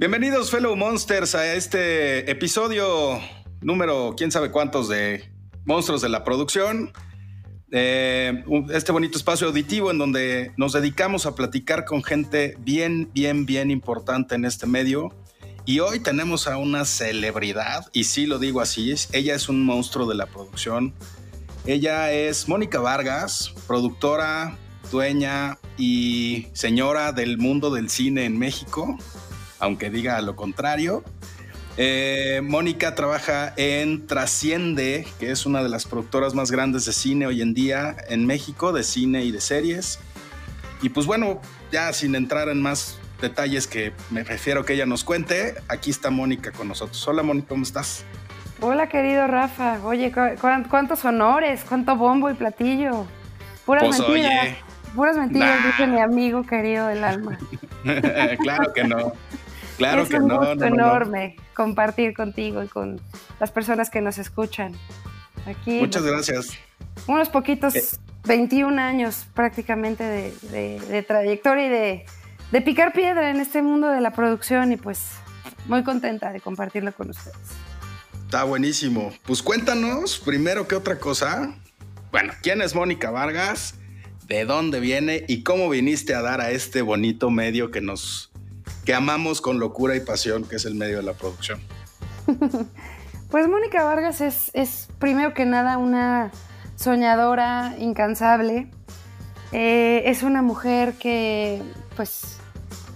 Bienvenidos, fellow monsters, a este episodio número quién sabe cuántos de Monstruos de la Producción. Eh, este bonito espacio auditivo en donde nos dedicamos a platicar con gente bien, bien, bien importante en este medio. Y hoy tenemos a una celebridad, y sí lo digo así, ella es un monstruo de la producción. Ella es Mónica Vargas, productora, dueña y señora del mundo del cine en México aunque diga lo contrario. Eh, Mónica trabaja en Trasciende, que es una de las productoras más grandes de cine hoy en día en México, de cine y de series. Y pues bueno, ya sin entrar en más detalles que me prefiero que ella nos cuente, aquí está Mónica con nosotros. Hola Mónica, ¿cómo estás? Hola querido Rafa, oye, cuántos honores, cuánto bombo y platillo. Puras pues, mentiras. Puras mentiras, dice mi amigo querido del alma. claro que no. Claro es que un no. Gusto enorme compartir contigo y con las personas que nos escuchan. Aquí, Muchas gracias. Unos poquitos, 21 eh. años prácticamente de, trayectoria y de, de, picar piedra en este mundo de la producción y pues muy contenta de compartirlo con ustedes. Está buenísimo. Pues cuéntanos primero que otra cosa. Bueno, ¿quién es Mónica Vargas? ¿De dónde viene? ¿Y cómo viniste a dar a este bonito medio que nos que amamos con locura y pasión, que es el medio de la producción? Pues Mónica Vargas es, primero que nada una soñadora incansable. Eh, es una mujer que pues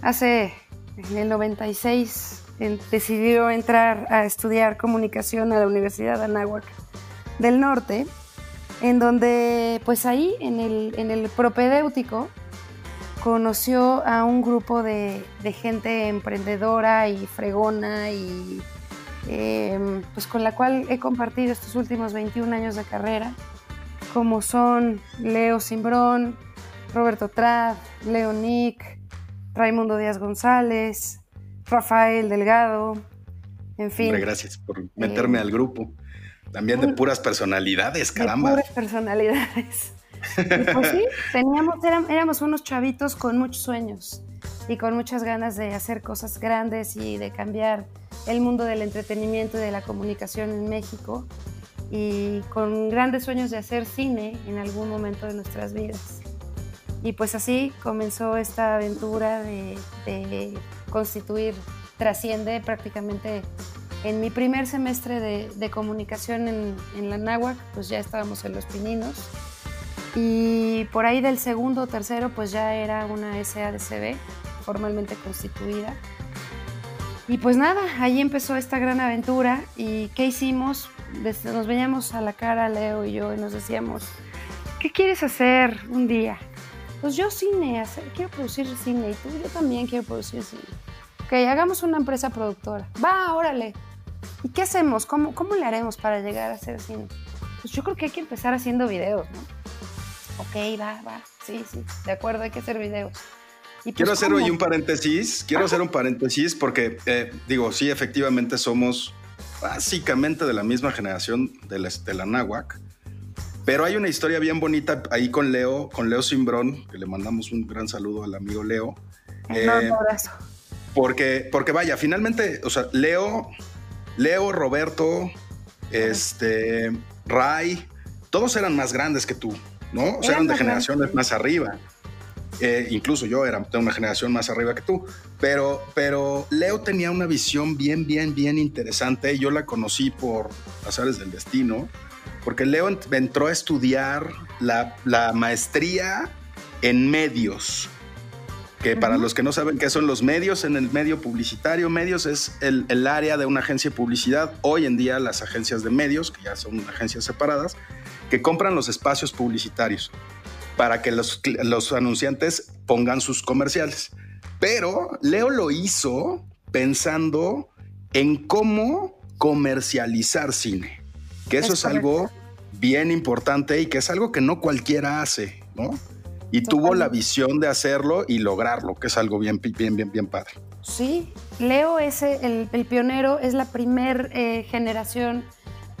hace en el 96 decidió entrar a estudiar comunicación a la Universidad de Anáhuac del Norte, en donde pues ahí en el, en el propedéutico conoció a un grupo de, gente emprendedora y fregona y em, pues con la cual he compartido estos últimos 21 años de carrera, como son Leo Simbrón, Roberto Trad, Leo Nick, Raimundo Díaz González, Rafael Delgado, en fin. gracias por meterme eh, al grupo. También de puras personalidades, caramba. De puras personalidades pues sí, teníamos, éramos unos chavitos con muchos sueños y con muchas ganas de hacer cosas grandes y de cambiar el mundo del entretenimiento y de la comunicación en México y con grandes sueños de hacer cine en algún momento de nuestras vidas. Y pues así comenzó esta aventura de, constituir Trasciende prácticamente en mi primer semestre de, comunicación en, en la náhuac, pues ya estábamos en Los Pininos y por ahí del segundo o tercero, pues ya era una SADCB formalmente constituida. Y pues nada, ahí empezó esta gran aventura. ¿Y qué hicimos? Nos veníamos a la cara, Leo y yo, y nos decíamos, ¿qué quieres hacer un día? Pues yo cine, quiero producir cine, y tú, yo también quiero producir cine. Ok, hagamos una empresa productora. Va, órale. ¿Y qué hacemos? ¿Cómo, cómo le haremos para llegar a hacer cine? Pues yo creo que hay que empezar haciendo videos, ¿no? Ok, va, va, sí, sí, de acuerdo, hay que hacer videos. Pues, quiero hacer hoy un paréntesis, quiero hacer un paréntesis porque eh, digo, sí, efectivamente somos básicamente de la misma generación de la, de la pero hay una historia bien bonita ahí con Leo, con Leo Simbrón, que le mandamos un gran saludo al amigo Leo. Un eh, abrazo. Porque, porque vaya, finalmente, o sea, Leo, Leo, Roberto, este, Ray, todos eran más grandes que tú. ¿No? O sea, eran de generaciones más arriba. Eh, incluso yo era de una generación más arriba que tú, pero, pero Leo tenía una visión bien, bien, bien interesante. Yo la conocí por azares del destino, porque Leo entró a estudiar la, maestría en medios, que para los que no saben qué son los medios, en el medio publicitario, medios es el, el, área de una agencia de publicidad. Hoy en día las agencias de medios, que ya son agencias separadas, que compran los espacios publicitarios para que los, los anunciantes pongan sus comerciales. Pero Leo lo hizo pensando en cómo comercializar cine, que eso es, algo bien importante y que es algo que no cualquiera hace, ¿no? Y tuvo la visión de hacerlo y lograrlo, que es algo bien, bien, bien, bien padre. Sí, Leo es el, pionero, es la primer eh, generación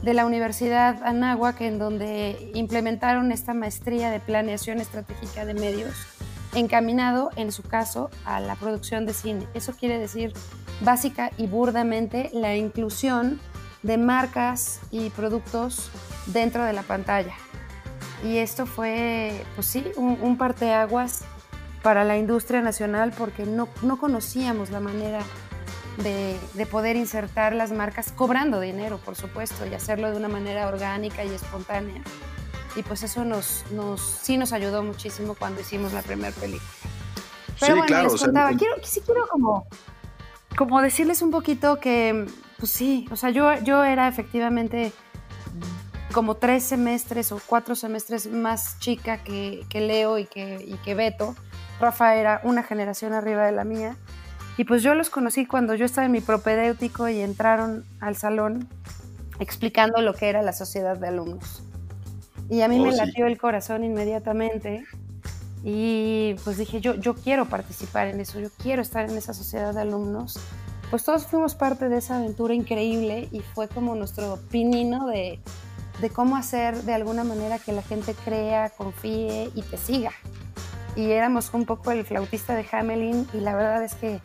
de la Universidad Anáhuac, en donde implementaron esta maestría de planeación estratégica de medios. encaminado, en su caso, a la producción de cine. Eso quiere decir, básica y burdamente, la inclusión de marcas y productos dentro de la pantalla. Y esto fue, pues sí, un, parteaguas para la industria nacional porque no, no conocíamos la manera de, de, poder insertar las marcas cobrando dinero, por supuesto, y hacerlo de una manera orgánica y espontánea. Y pues eso nos, nos, sí nos ayudó muchísimo cuando hicimos la primera película. Pero sí, bueno, claro, les contaba, quiero, sí quiero como, como decirles un poquito que, pues sí, o sea, yo, yo era efectivamente como tres semestres o cuatro semestres más chica que, que Leo y que, y que Beto. Rafa era una generación arriba de la mía. Y pues yo los conocí cuando yo estaba en mi propedéutico y entraron al salón explicando lo que era la sociedad de alumnos. Y a mí me oh, latió el corazón inmediatamente y pues dije, yo, yo quiero participar en eso, yo quiero estar en esa sociedad de alumnos. Pues todos fuimos parte de esa aventura increíble y fue como nuestro pinino de, de cómo hacer de alguna manera que la gente crea, confíe y te siga. Y éramos un poco el flautista de Hamelin y la verdad es que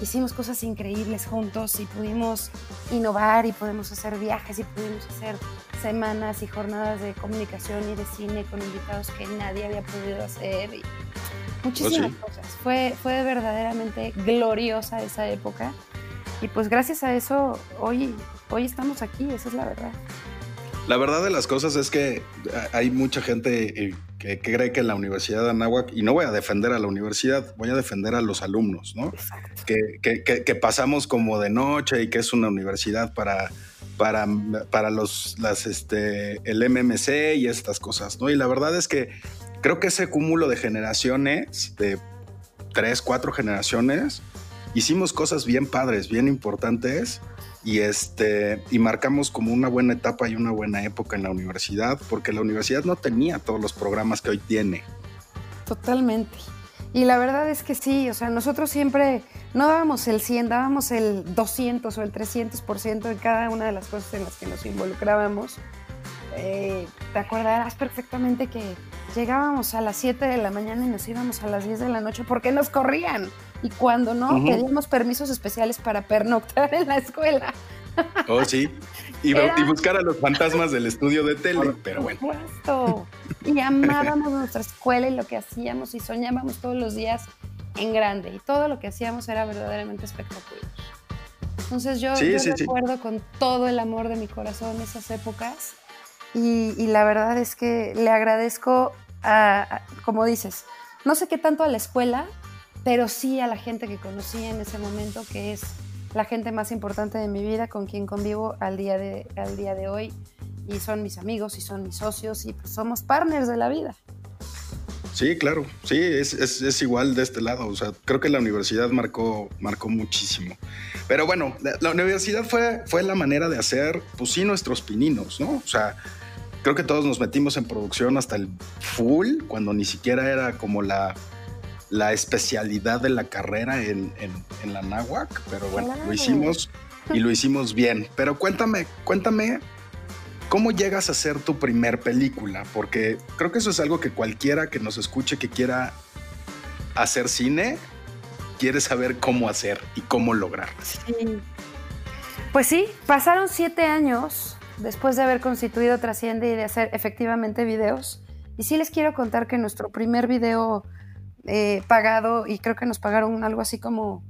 hicimos cosas increíbles juntos y pudimos innovar y podemos hacer viajes y pudimos hacer semanas y jornadas de comunicación y de cine con invitados que nadie había podido hacer. Y muchísimas oh, cosas. Fue, fue verdaderamente gloriosa esa época. Y pues gracias a eso hoy, hoy estamos aquí, esa es la verdad. La verdad de las cosas es que hay mucha gente eh, que cree que la Universidad de Anáhuac, y no voy a defender a la universidad, voy a defender a los alumnos, ¿no? Que, que, que, pasamos como de noche y que es una universidad para, para, para los, las, este, el MMC y estas cosas, ¿no? Y la verdad es que creo que ese cúmulo de generaciones, de tres, cuatro generaciones, hicimos cosas bien padres, bien importantes y este y marcamos como una buena etapa y una buena época en la universidad porque la universidad no tenía todos los programas que hoy tiene. Totalmente. Y la verdad es que sí, o sea, nosotros siempre no dábamos el 100, dábamos el 200 o el 300% en cada una de las cosas en las que nos involucrábamos. Eh, te acordarás perfectamente que llegábamos a las 7 de la mañana y nos íbamos a las 10 de la noche porque nos corrían. Y cuando no, pedíamos permisos especiales para pernoctar en la escuela. Oh, sí. Y, buscar a los fantasmas del estudio de tele, pero bueno. Supuesto. Y amábamos nuestra escuela y lo que hacíamos y soñábamos todos los días en grande. Y todo lo que hacíamos era verdaderamente espectacular. Entonces yo, recuerdo con todo el amor de mi corazón esas épocas y, la verdad es que le agradezco, a, como dices, no sé qué tanto a la escuela, pero sí a la gente que conocí en ese momento, que es la gente más importante de mi vida, con quien convivo al día de, al día de hoy, y son mis amigos y son mis socios, y pues somos partners de la vida. Sí, claro, sí, es, es, igual de este lado. O sea, creo que la universidad marcó, marcó muchísimo. Pero bueno, la, la, universidad fue, fue la manera de hacer, pues sí, nuestros pininos, ¿no? O sea, creo que todos nos metimos en producción hasta el full, cuando ni siquiera era como la, la especialidad de la carrera en, en, la náhuac, pero bueno, lo hicimos y lo hicimos bien. Pero cuéntame, cuéntame, ¿cómo llegas a hacer tu primer película? Porque creo que eso es algo que cualquiera que nos escuche que quiera hacer cine, quiere saber cómo hacer y cómo lograr. Sí. Pues sí, pasaron siete años después de haber constituido Trasciende y de hacer efectivamente videos. Y sí les quiero contar que nuestro primer video eh, pagado, y creo que nos pagaron algo así como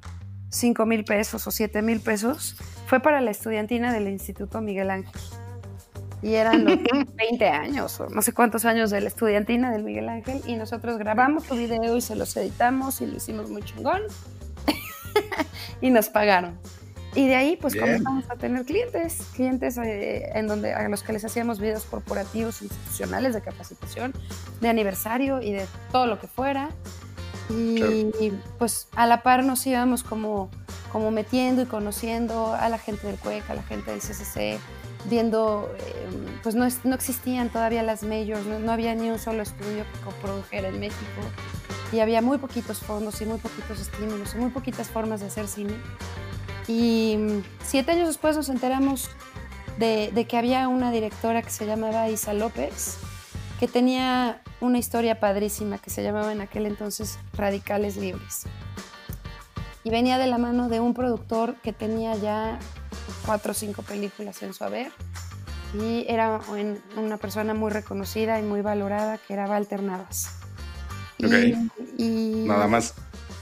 5 mil pesos o 7 mil pesos, fue para la estudiantina del Instituto Miguel Ángel. Y eran los 20 años o no sé cuántos años de la estudiantina del Miguel Ángel. Y nosotros grabamos tu video y se los editamos y lo hicimos muy chingón. y nos pagaron. Y de ahí pues comenzamos a tener clientes, clientes eh, en donde a los que les hacíamos videos corporativos, institucionales de capacitación, de aniversario y de todo lo que fuera. Y, pues a la par nos íbamos como, como metiendo y conociendo a la gente del CUEC, a la gente del CCC, viendo, eh, pues no, no, existían todavía las majors, no, no, había ni un solo estudio que coprodujera en México y había muy poquitos fondos y muy poquitos estímulos y muy poquitas formas de hacer cine. Y mm, siete años después nos enteramos de, que había una directora que se llamaba Isa López, que tenía una historia padrísima que se llamaba en aquel entonces Radicales Libres. Y venía de la mano de un productor que tenía ya cuatro o cinco películas en su haber y era una persona muy reconocida y muy valorada que era Walter Navas. Y, nada más.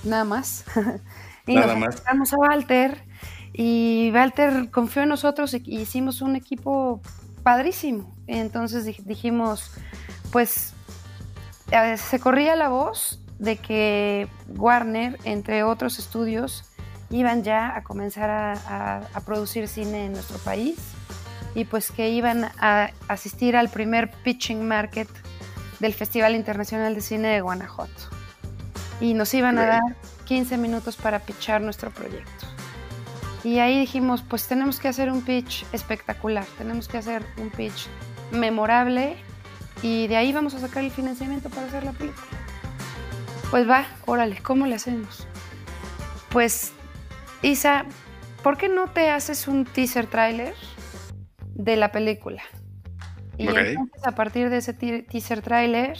Nada más. y nada nos más. a Walter y Walter confió en nosotros y hicimos un equipo padrísimo. Entonces dijimos, pues se corría la voz de que Warner, entre otros estudios, iban ya a comenzar a, producir cine en nuestro país y pues que iban a asistir al primer pitching market del Festival Internacional de Cine de Guanajuato. Y nos iban a dar 15 minutos para pitchar nuestro proyecto. Y ahí dijimos, pues tenemos que hacer un pitch espectacular, tenemos que hacer un pitch memorable y de ahí vamos a sacar el financiamiento para hacer la película. Pues va, órale, ¿cómo le hacemos? Pues, Isa, ¿por qué no te haces un teaser trailer de la película? Y entonces a partir de ese teaser trailer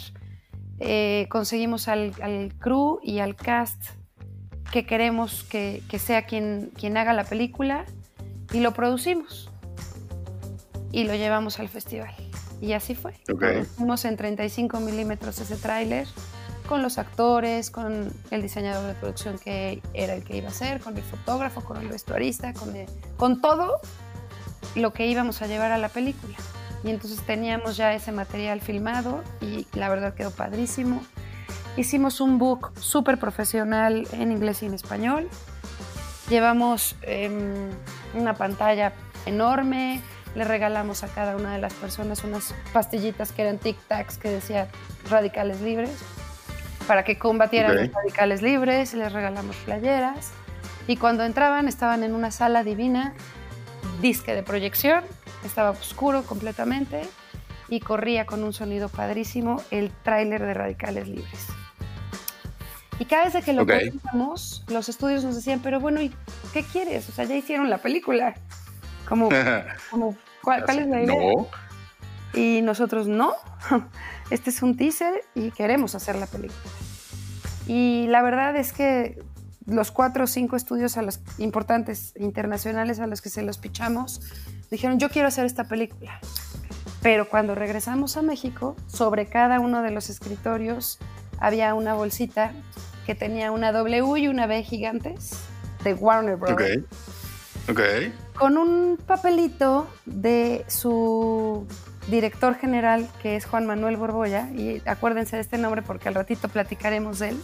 eh, conseguimos al, crew y al cast que queremos que, sea quien, quien haga la película y lo producimos y lo llevamos al festival. Y así fue. Okay. en 35 milímetros ese tráiler con los actores, con el diseñador de producción que era el que iba a ser, con el fotógrafo, con el vestuarista, con, con todo lo que íbamos a llevar a la película. Y entonces teníamos ya ese material filmado y la verdad quedó padrísimo. Hicimos un book súper profesional en inglés y en español. Llevamos em, una pantalla enorme, le regalamos a cada una de las personas unas pastillitas que eran tic-tacs que decía radicales libres, para que combatieran los radicales libres, les regalamos playeras y cuando entraban estaban en una sala divina, disque de proyección, estaba oscuro completamente y corría con un sonido padrísimo el tráiler de Radicales Libres. Y cada vez que lo okay. los estudios nos decían, pero bueno, ¿y qué quieres? O sea, ya hicieron la película. Como, ¿cuál, es la idea? No. Y nosotros no. Este es un teaser y queremos hacer la película. Y la verdad es que los cuatro o cinco estudios a los importantes internacionales a los que se los pichamos dijeron, yo quiero hacer esta película. Pero cuando regresamos a México, sobre cada uno de los escritorios había una bolsita que tenía una W y una B gigantes de Warner Bros. Okay. Okay. Con un papelito de su director general, que es Juan Manuel Borbolla, y acuérdense de este nombre porque al ratito platicaremos de él.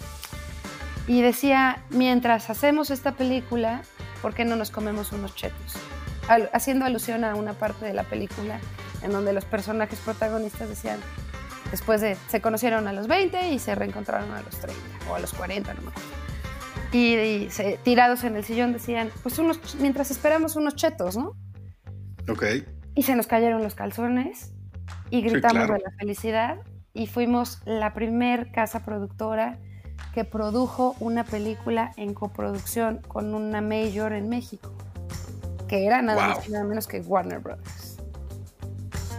Y decía, mientras hacemos esta película, ¿por qué no nos comemos unos chetos? haciendo alusión a una parte de la película en donde los personajes protagonistas decían, después de, se conocieron a los 20 y se reencontraron a los 30 o a los 40, no y, tirados en el sillón decían, pues unos, mientras esperamos unos chetos, ¿no? Ok. Y se nos cayeron los calzones y gritamos de la felicidad y fuimos la primer casa productora que produjo una película en coproducción con una major en México, que era nada más y nada menos que Warner Brothers.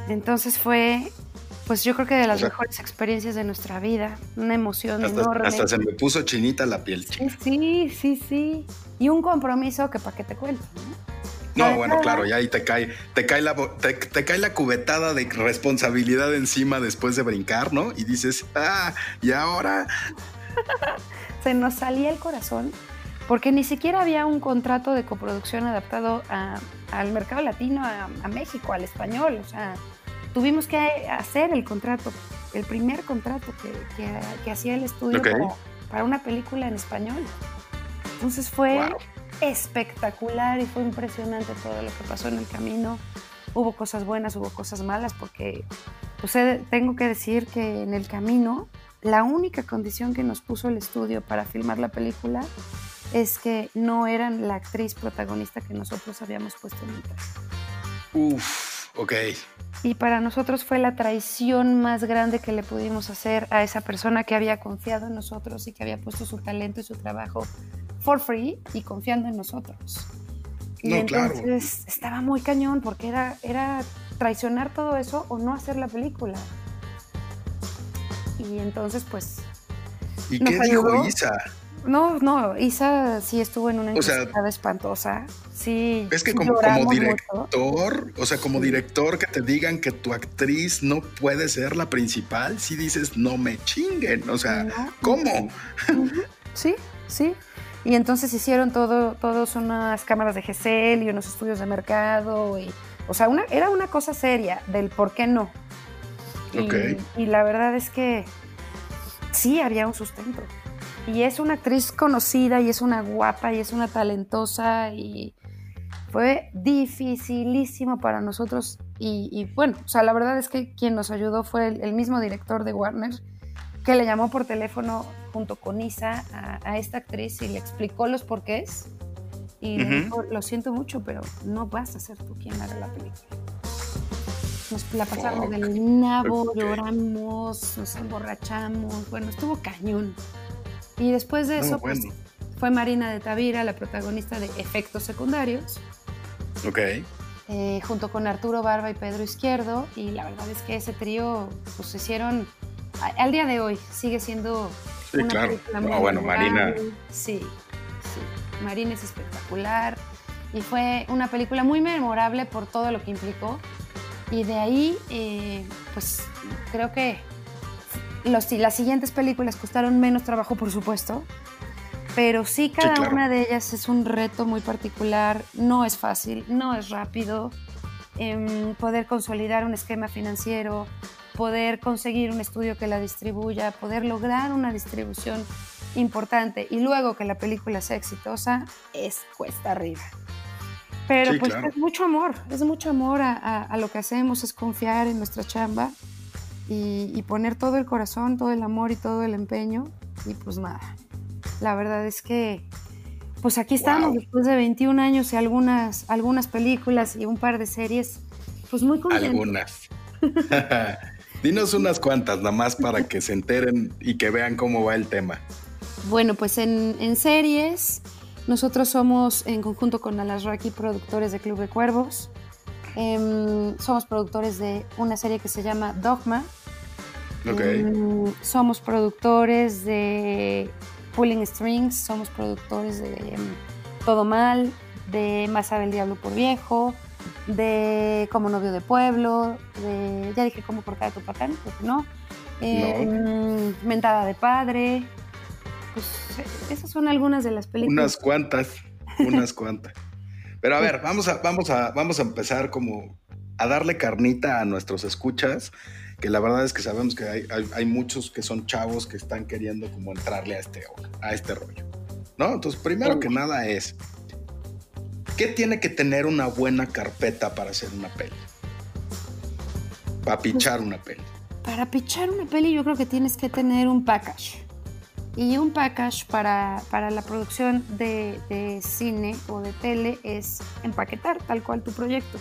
Entonces fue pues yo creo que de las mejores experiencias de nuestra vida, una emoción enorme. Hasta se me puso chinita la piel. Sí, sí, sí. Y un compromiso que para qué te cuento. No, bueno, claro, ya ahí te cae, te cae la, te, cae la cubetada de responsabilidad encima después de brincar, ¿no? Y dices, ah, y ahora. se nos salía el corazón porque ni siquiera había un contrato de coproducción adaptado al mercado latino, a México, al español. O sea, tuvimos que hacer el contrato, el primer contrato que, hacía el estudio para, una película en español. Entonces fue espectacular y fue impresionante todo lo que pasó en el camino. Hubo cosas buenas, hubo cosas malas, porque pues, tengo que decir que en el camino la única condición que nos puso el estudio para filmar la película es que no eran la actriz protagonista que nosotros habíamos puesto en el. Uf, ok. Y para nosotros fue la traición más grande que le pudimos hacer a esa persona que había confiado en nosotros y que había puesto su talento y su trabajo for free y confiando en nosotros. Y entonces estaba muy cañón porque era, era traicionar todo eso o no hacer la película. y entonces pues... ¿Y qué dijo Isa? No, no, Isa sí estuvo en una encrucijada espantosa. Sí. Es que como, como director, o sea, como director que te digan que tu actriz no puede ser la principal, si dices no me chinguen, o sea, ¿cómo? Sí, sí. Y entonces hicieron todo, todos unas cámaras de GESEL y unos estudios de mercado. Y, o sea, una, era una cosa seria del por qué no. Y, y la verdad es que sí había un sustento. Y es una actriz conocida y es una guapa y es una talentosa y fue dificilísimo para nosotros. Y, bueno, o sea, la verdad es que quien nos ayudó fue el, mismo director de Warner, que le llamó por teléfono junto con Isa a, esta actriz y le explicó los porqués. Y le dijo, lo siento mucho, pero no vas a ser tú quien haga la película. Nos la pasamos del nabo, lloramos, nos emborrachamos. Bueno, estuvo cañón. Y después de eso, pues, fue Marina de Tavira, la protagonista de Efectos Secundarios. Ok. Eh, junto con Arturo Barba y Pedro Izquierdo. Y la verdad es que ese trío, pues, se hicieron. Al día de hoy sigue siendo. Sí, claro. bueno, Marina. Sí, sí. Marina es espectacular. Y fue una película muy memorable por todo lo que implicó. Y de ahí, eh, pues creo que los, las siguientes películas costaron menos trabajo, por supuesto, pero sí cada una de ellas es un reto muy particular, no es fácil, no es rápido. Em, poder consolidar un esquema financiero, poder conseguir un estudio que la distribuya, poder lograr una distribución importante y luego que la película sea exitosa, es cuesta arriba. Pero pues es mucho amor, es mucho amor a, lo que hacemos, es confiar en nuestra chamba y, poner todo el corazón, todo el amor y todo el empeño. Y pues nada, la verdad es que pues aquí estamos después de 21 años y algunas, algunas películas y un par de series, pues muy contentos. Algunas. Dinos unas cuantas, nada más para que se enteren y que vean cómo va el tema. Bueno, pues en, en series, nosotros somos en conjunto con Alasraki productores de Club de Cuervos. Em, somos productores de una serie que se llama Dogma, Em, somos productores de Pulling Strings, somos productores de Todo Mal, de Más sabe el diablo por viejo, de Como novio de pueblo, de ya dije cómo cortar tu patán, no. Em, Mentada de padre. Pues esas son algunas de las películas. Unas cuantas, unas cuantas. Pero a ver, vamos a, vamos a, vamos a empezar como a darle carnita a nuestros escuchas que la verdad es que sabemos que hay, muchos que son chavos que están queriendo como entrarle a este, a este rollo, ¿no? Entonces, primero que nada es, ¿qué tiene que tener una buena carpeta para hacer una peli? Para pichar una peli. Para pichar una peli yo creo que tienes que tener un package. Y un package para, para la producción de, de cine o de tele es empaquetar tal cual tu proyecto.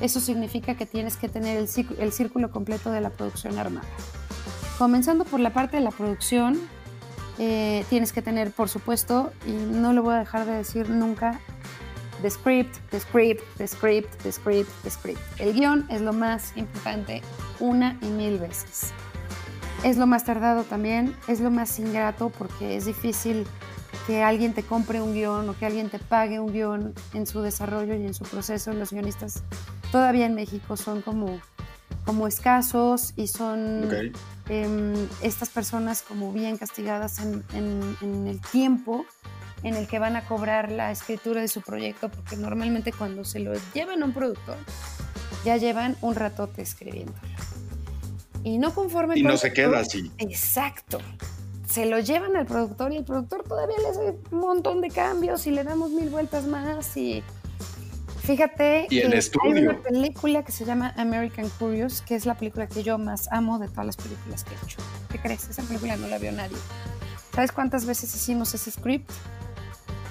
Eso significa que tienes que tener el, círculo completo de la producción armada. Comenzando por la parte de la producción, eh, tienes que tener, por supuesto, y no lo voy a dejar de decir nunca, the script, the script, the script, the script, the script. El guion es lo más importante una y mil veces. Es lo más tardado también, es lo más ingrato porque es difícil que alguien te compre un guion o que alguien te pague un guion en su desarrollo y en su proceso. Los guionistas todavía en México son como, como escasos y son em, estas personas como bien castigadas en, el tiempo en el que van a cobrar la escritura de su proyecto, porque normalmente cuando se lo llevan a un productor, ya llevan un ratote escribiéndolo. Y no conforme... Y no se queda así. Exacto. Se lo llevan al productor y el productor todavía le hace un montón de cambios y le damos mil vueltas más y Fíjate que hay una película que se llama American Curious, que es la película que yo más amo de todas las películas que he hecho. ¿Qué crees? Esa película no la vio nadie. ¿Sabes cuántas veces hicimos ese script?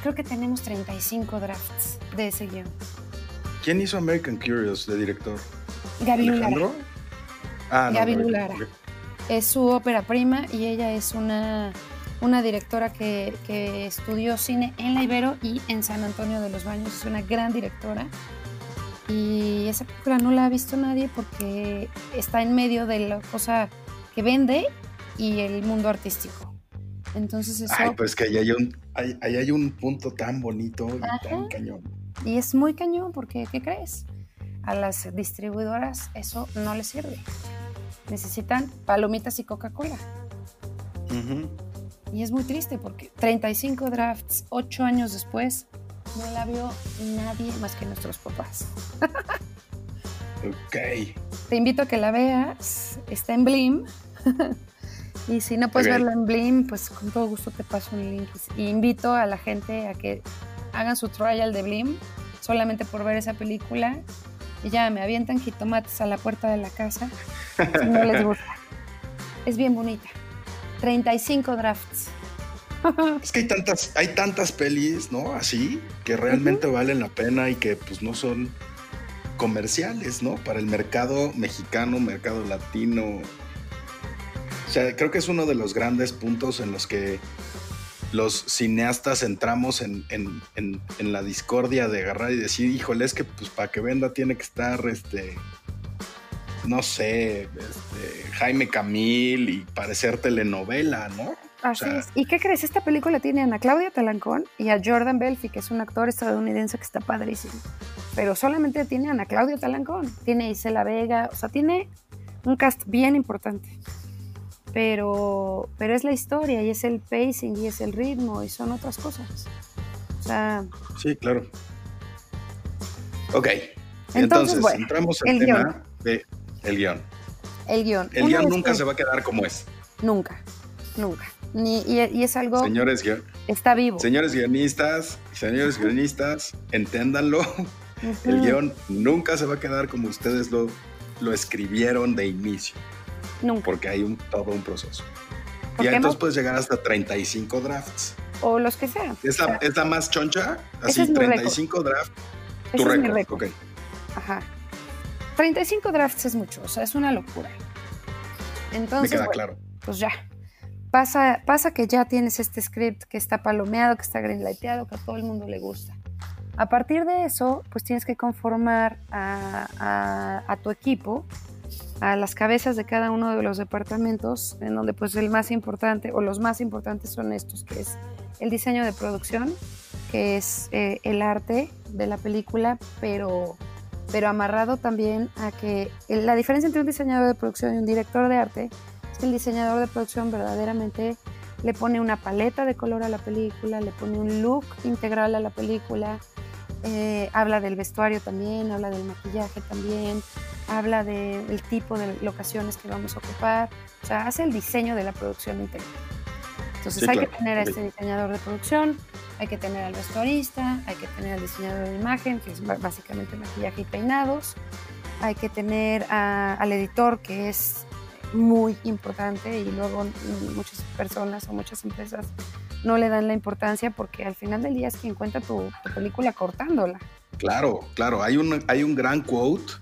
Creo que tenemos 35 drafts de ese guion. ¿Quién hizo American Curious de director? Gaby Lara. Ah, Gaby Lara. Es su ópera prima y ella es una una directora que, estudió cine en La Ibero y en San Antonio de los Baños. Es una gran directora. Y esa película no la ha visto nadie porque está en medio de la cosa que vende y el mundo artístico. Entonces eso... Ay, pues que ahí hay un, ahí, hay un punto tan bonito y tan cañón. Y es muy cañón porque, ¿qué crees? A las distribuidoras eso no les sirve. Necesitan palomitas y Coca-Cola. Y es muy triste porque 35 drafts, 8 años después, no la vio nadie más que nuestros papás. ok. Te invito a que la veas. Está en Blim. y si no puedes verla en Blim, pues con todo gusto te paso un link. Y invito a la gente a que hagan su trial de Blim solamente por ver esa película. Y ya me avientan jitomates a la puerta de la casa si no les gusta. Es bien bonita. 35 drafts. Es que hay tantas, hay tantas pelis, ¿no? Así, que realmente valen la pena y que pues no son comerciales, ¿no? Para el mercado mexicano, mercado latino. O sea, creo que es uno de los grandes puntos en los que los cineastas entramos en, la discordia de agarrar y decir, híjole, es que pues para que venda tiene que estar este no sé, este, Jaime Camil y parecer telenovela, ¿no? Así es. ¿Y qué crees? Esta película tiene a Ana Claudia Talancón y a Jordan Belfi, que es un actor estadounidense que está padrísimo. Pero solamente tiene a Ana Claudia Talancón, tiene a Isela Vega, o sea, tiene un cast bien importante. Pero, pero es la historia y es el pacing y es el ritmo y son otras cosas. O sea, sí, claro. Ok. Entonces, entramos al tema de el guion. El guion. El guion nunca se va a quedar como es. Nunca, nunca. Ni, y, es algo... Señores, está vivo. Señores guionistas, señores guionistas, enténdanlo. El guion nunca se va a quedar como ustedes lo, lo escribieron de inicio. Nunca. Porque hay un, todo un proceso. Y entonces puedes llegar hasta 35 drafts. O los que sean. ¿Es la, más choncha? Así, 35 drafts. Tu récord. Ajá. 35 drafts es mucho, o sea, es una locura. Entonces, Me queda claro. pues ya. Pasa, pasa que ya tienes este script que está palomeado, que está greenlighteado, que a todo el mundo le gusta. A partir de eso, pues tienes que conformar a, a, tu equipo, a las cabezas de cada uno de los departamentos, en donde pues el más importante o los más importantes son estos, que es el diseño de producción, que es eh, el arte de la película, pero pero amarrado también a que la diferencia entre un diseñador de producción y un director de arte es que el diseñador de producción verdaderamente le pone una paleta de color a la película, le pone un look integral a la película, eh, habla del vestuario también, habla del maquillaje también, habla del tipo de locaciones que vamos a ocupar, o sea, hace el diseño de la producción integral. Entonces hay que tener a este diseñador de producción, hay que tener al vestuarista, hay que tener al diseñador de imagen, que es básicamente maquillaje y peinados, hay que tener al editor, que es muy importante y luego muchas personas o muchas empresas no le dan la importancia porque al final del día es quien cuenta tu, película cortándola. Claro, claro, hay un, hay un gran quote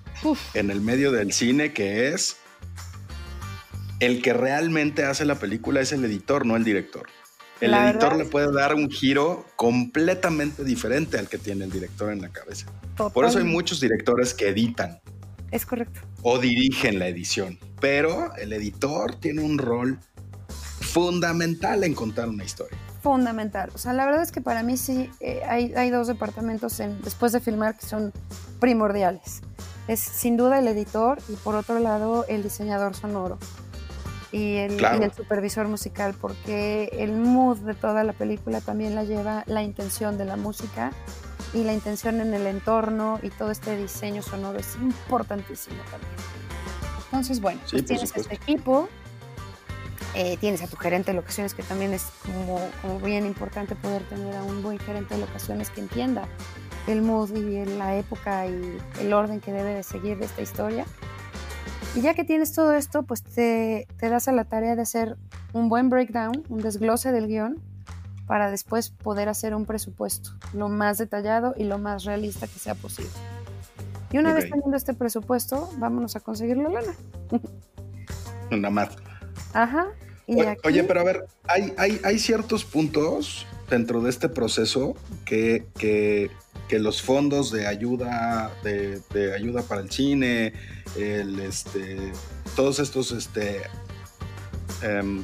en el medio del cine que es el que realmente hace la película es el editor, no el director. El editor le puede dar un giro completamente diferente al que tiene el director en la cabeza. Por eso hay muchos directores que editan. Es correcto. O dirigen la edición. Pero el editor tiene un rol fundamental en contar una historia. Fundamental. O sea, la verdad es que para mí sí eh, hay, dos departamentos en, después de filmar que son primordiales. Es sin duda el editor y por otro lado el diseñador sonoro y el, supervisor musical, porque el mood de toda la película también la lleva la intención de la música y la intención en el entorno y todo este diseño sonoro es importantísimo también. Entonces, bueno, pues tienes este equipo, eh, tienes a tu gerente de locaciones, que también es como, como, bien importante poder tener a un buen gerente de locaciones que entienda el mood y la época y el orden que debe de seguir de esta historia. Y ya que tienes todo esto, pues te, das a la tarea de hacer un buen breakdown, un desglose del guion, para después poder hacer un presupuesto lo más detallado y lo más realista que sea posible. Y una vez teniendo este presupuesto, vámonos a conseguir la lana. Nada más. Ajá. Oye, pero a ver, hay, hay, hay, ciertos puntos dentro de este proceso que, que, que los fondos de ayuda, de, de ayuda para el cine, el, este, todos estos este, em,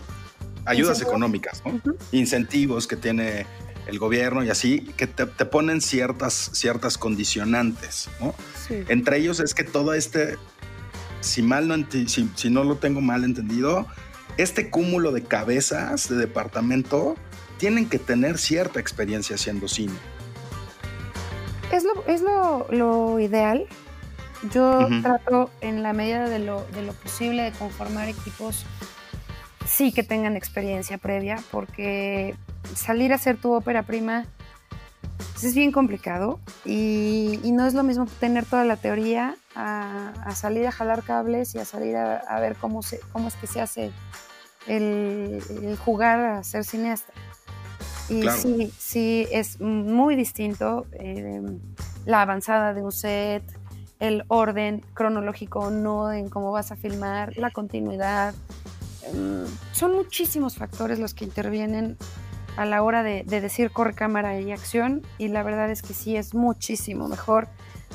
ayudas económicas, incentivos que tiene el gobierno y así, que te, ponen ciertas, ciertas condicionantes. Entre ellos es que todo este, si, mal no, si, si no lo tengo mal entendido, este cúmulo de cabezas de departamento tienen que tener cierta experiencia haciendo cine. Es lo, es lo, ideal. Yo trato en la medida de lo, de lo posible de conformar equipos sí que tengan experiencia previa, porque salir a hacer tu ópera prima pues, es bien complicado y, no es lo mismo tener toda la teoría a, salir a jalar cables y a salir a, ver cómo, se, cómo es que se hace el, jugar a ser cineasta. Y sí, sí, es muy distinto eh, la avanzada de un set, el orden cronológico o no en cómo vas a filmar, la continuidad. Em, son muchísimos factores los que intervienen a la hora de, decir corre cámara y acción y la verdad es que sí es muchísimo mejor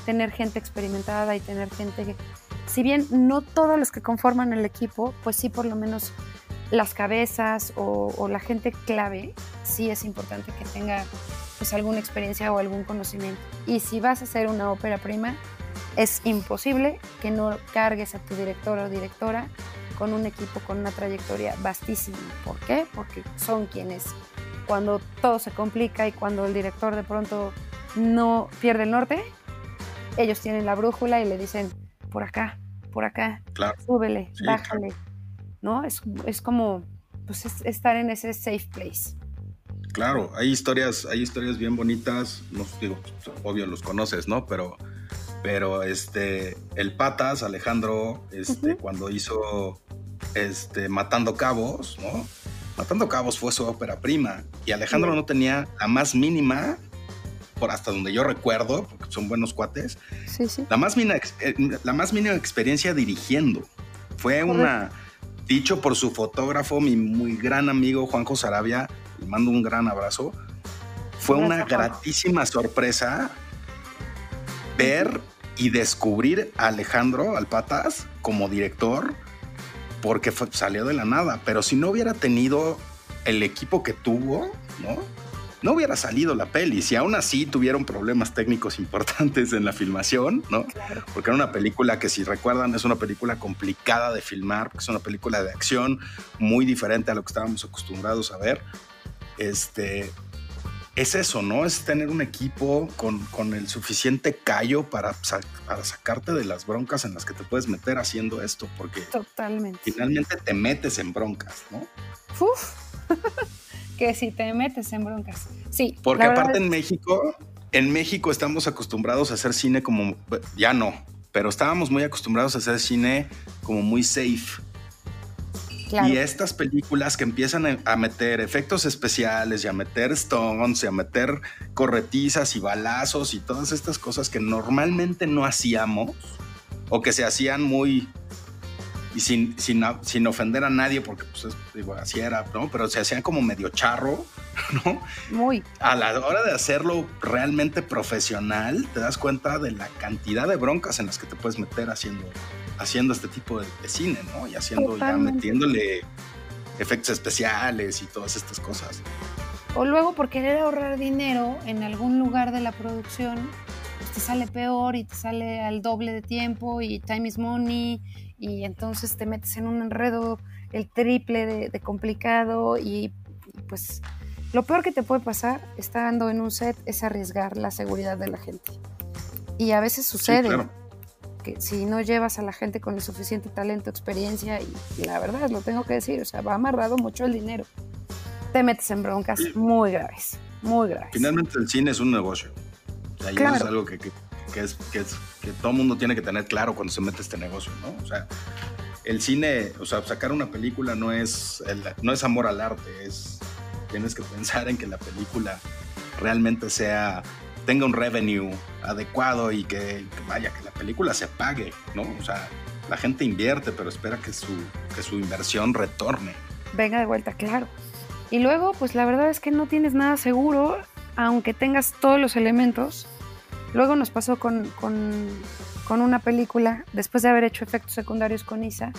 tener gente experimentada y tener gente que, si bien no todos los que conforman el equipo, pues sí por lo menos las cabezas o, la gente clave, sí es importante que tenga pues alguna experiencia o algún conocimiento. Y si vas a hacer una ópera prima, es imposible que no cargues a tu director o directora con un equipo con una trayectoria vastísima. ¿Por qué? Porque son quienes cuando todo se complica y cuando el director de pronto no pierde el norte, ellos tienen la brújula y le dicen, por acá, por acá, súbele, bájale, ¿no? Es, es como pues, estar en ese safe place. Claro, hay historias, hay historias bien bonitas, no digo, obvio los conoces, ¿no? Pero, pero este, el Patas, Alejandro, este, cuando hizo este, Matando Cabos, ¿no? Matando Cabos fue su ópera prima y Alejandro no tenía la más mínima, por hasta donde yo recuerdo, porque son buenos cuates, La, más mínima, eh, la más mínima experiencia dirigiendo. Fue una, dicho por su fotógrafo, mi muy gran amigo Juanjo Sarabia, le mando un gran abrazo, fue una gratísima sorpresa ver y descubrir a Alejandro Alpatas como director porque salió de la nada. Pero si no hubiera tenido el equipo que tuvo, ¿no? No hubiera salido la peli. Si aún así tuvieron problemas técnicos importantes en la filmación, ¿no? Porque era una película que, si recuerdan, es una película complicada de filmar, porque es una película de acción muy diferente a lo que estábamos acostumbrados a ver. Este, es eso, ¿no? Es tener un equipo con, el suficiente callo para, para, sacarte de las broncas en las que te puedes meter haciendo esto, porque Totalmente. finalmente te metes en broncas, ¿no? Uf, que si te metes en broncas. Sí. Porque aparte en México, en México estamos acostumbrados a hacer cine como, ya no, pero estábamos muy acostumbrados a hacer cine como muy safe, y estas películas que empiezan a meter efectos especiales y a meter stones y a meter corretizas y balazos y todas estas cosas que normalmente no hacíamos o que se hacían muy y sin, sin, sin ofender a nadie porque pues digo, así era, ¿no? Pero se hacían como medio charro, ¿no? Muy. A la hora de hacerlo realmente profesional, te das cuenta de la cantidad de broncas en las que te puedes meter haciendo haciendo este tipo de, cine, ¿no? Y haciendo, ya metiéndole efectos especiales y todas estas cosas. O luego por querer ahorrar dinero en algún lugar de la producción, pues te sale peor y te sale al doble de tiempo y time is money y entonces te metes en un enredo el triple de, complicado y, pues lo peor que te puede pasar estando en un set es arriesgar la seguridad de la gente. Y a veces sucede si no llevas a la gente con el suficiente talento, experiencia, y, la verdad, lo tengo que decir, o sea, va amarrado mucho el dinero, te metes en broncas muy graves, muy graves. Finalmente el cine es un negocio. O eso es algo que, que, es, que, es, que todo el mundo tiene que tener claro cuando se mete este negocio, ¿no? O sea, el cine, o sea, sacar una película no es, no es amor al arte, es, tienes que pensar en que la película realmente sea tenga un revenue adecuado y que, vaya, que la película se pague, ¿no? O sea, la gente invierte, pero espera que su, que su inversión retorne. Venga de vuelta, claro. Y luego, pues la verdad es que no tienes nada seguro, aunque tengas todos los elementos. Luego nos pasó con, con, una película, después de haber hecho efectos secundarios con Isa,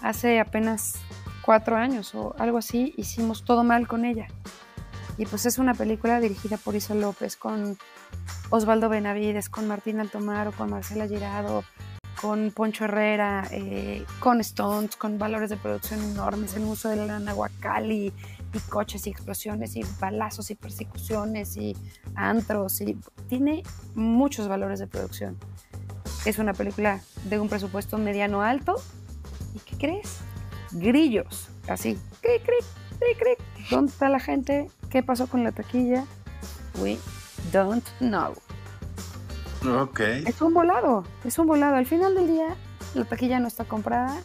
hace apenas cuatro años o algo así, hicimos todo mal con ella. Y pues es una película dirigida por Isa López, con Osvaldo Benavides, con Martín Altomaro, con Marcela Girado, con Poncho Herrera, eh, con Stones, con valores de producción enormes, el uso de la Nahuacali y coches y explosiones y balazos y persecuciones y antros y tiene muchos valores de producción. Es una película de un presupuesto mediano alto y ¿qué crees? Grillos, así. ¿Qué crees? ¿Dónde está la gente? ¿Qué pasó con la taquilla? We don't know. Ok. Es un volado, es un volado. Al final del día, la taquilla no está comprada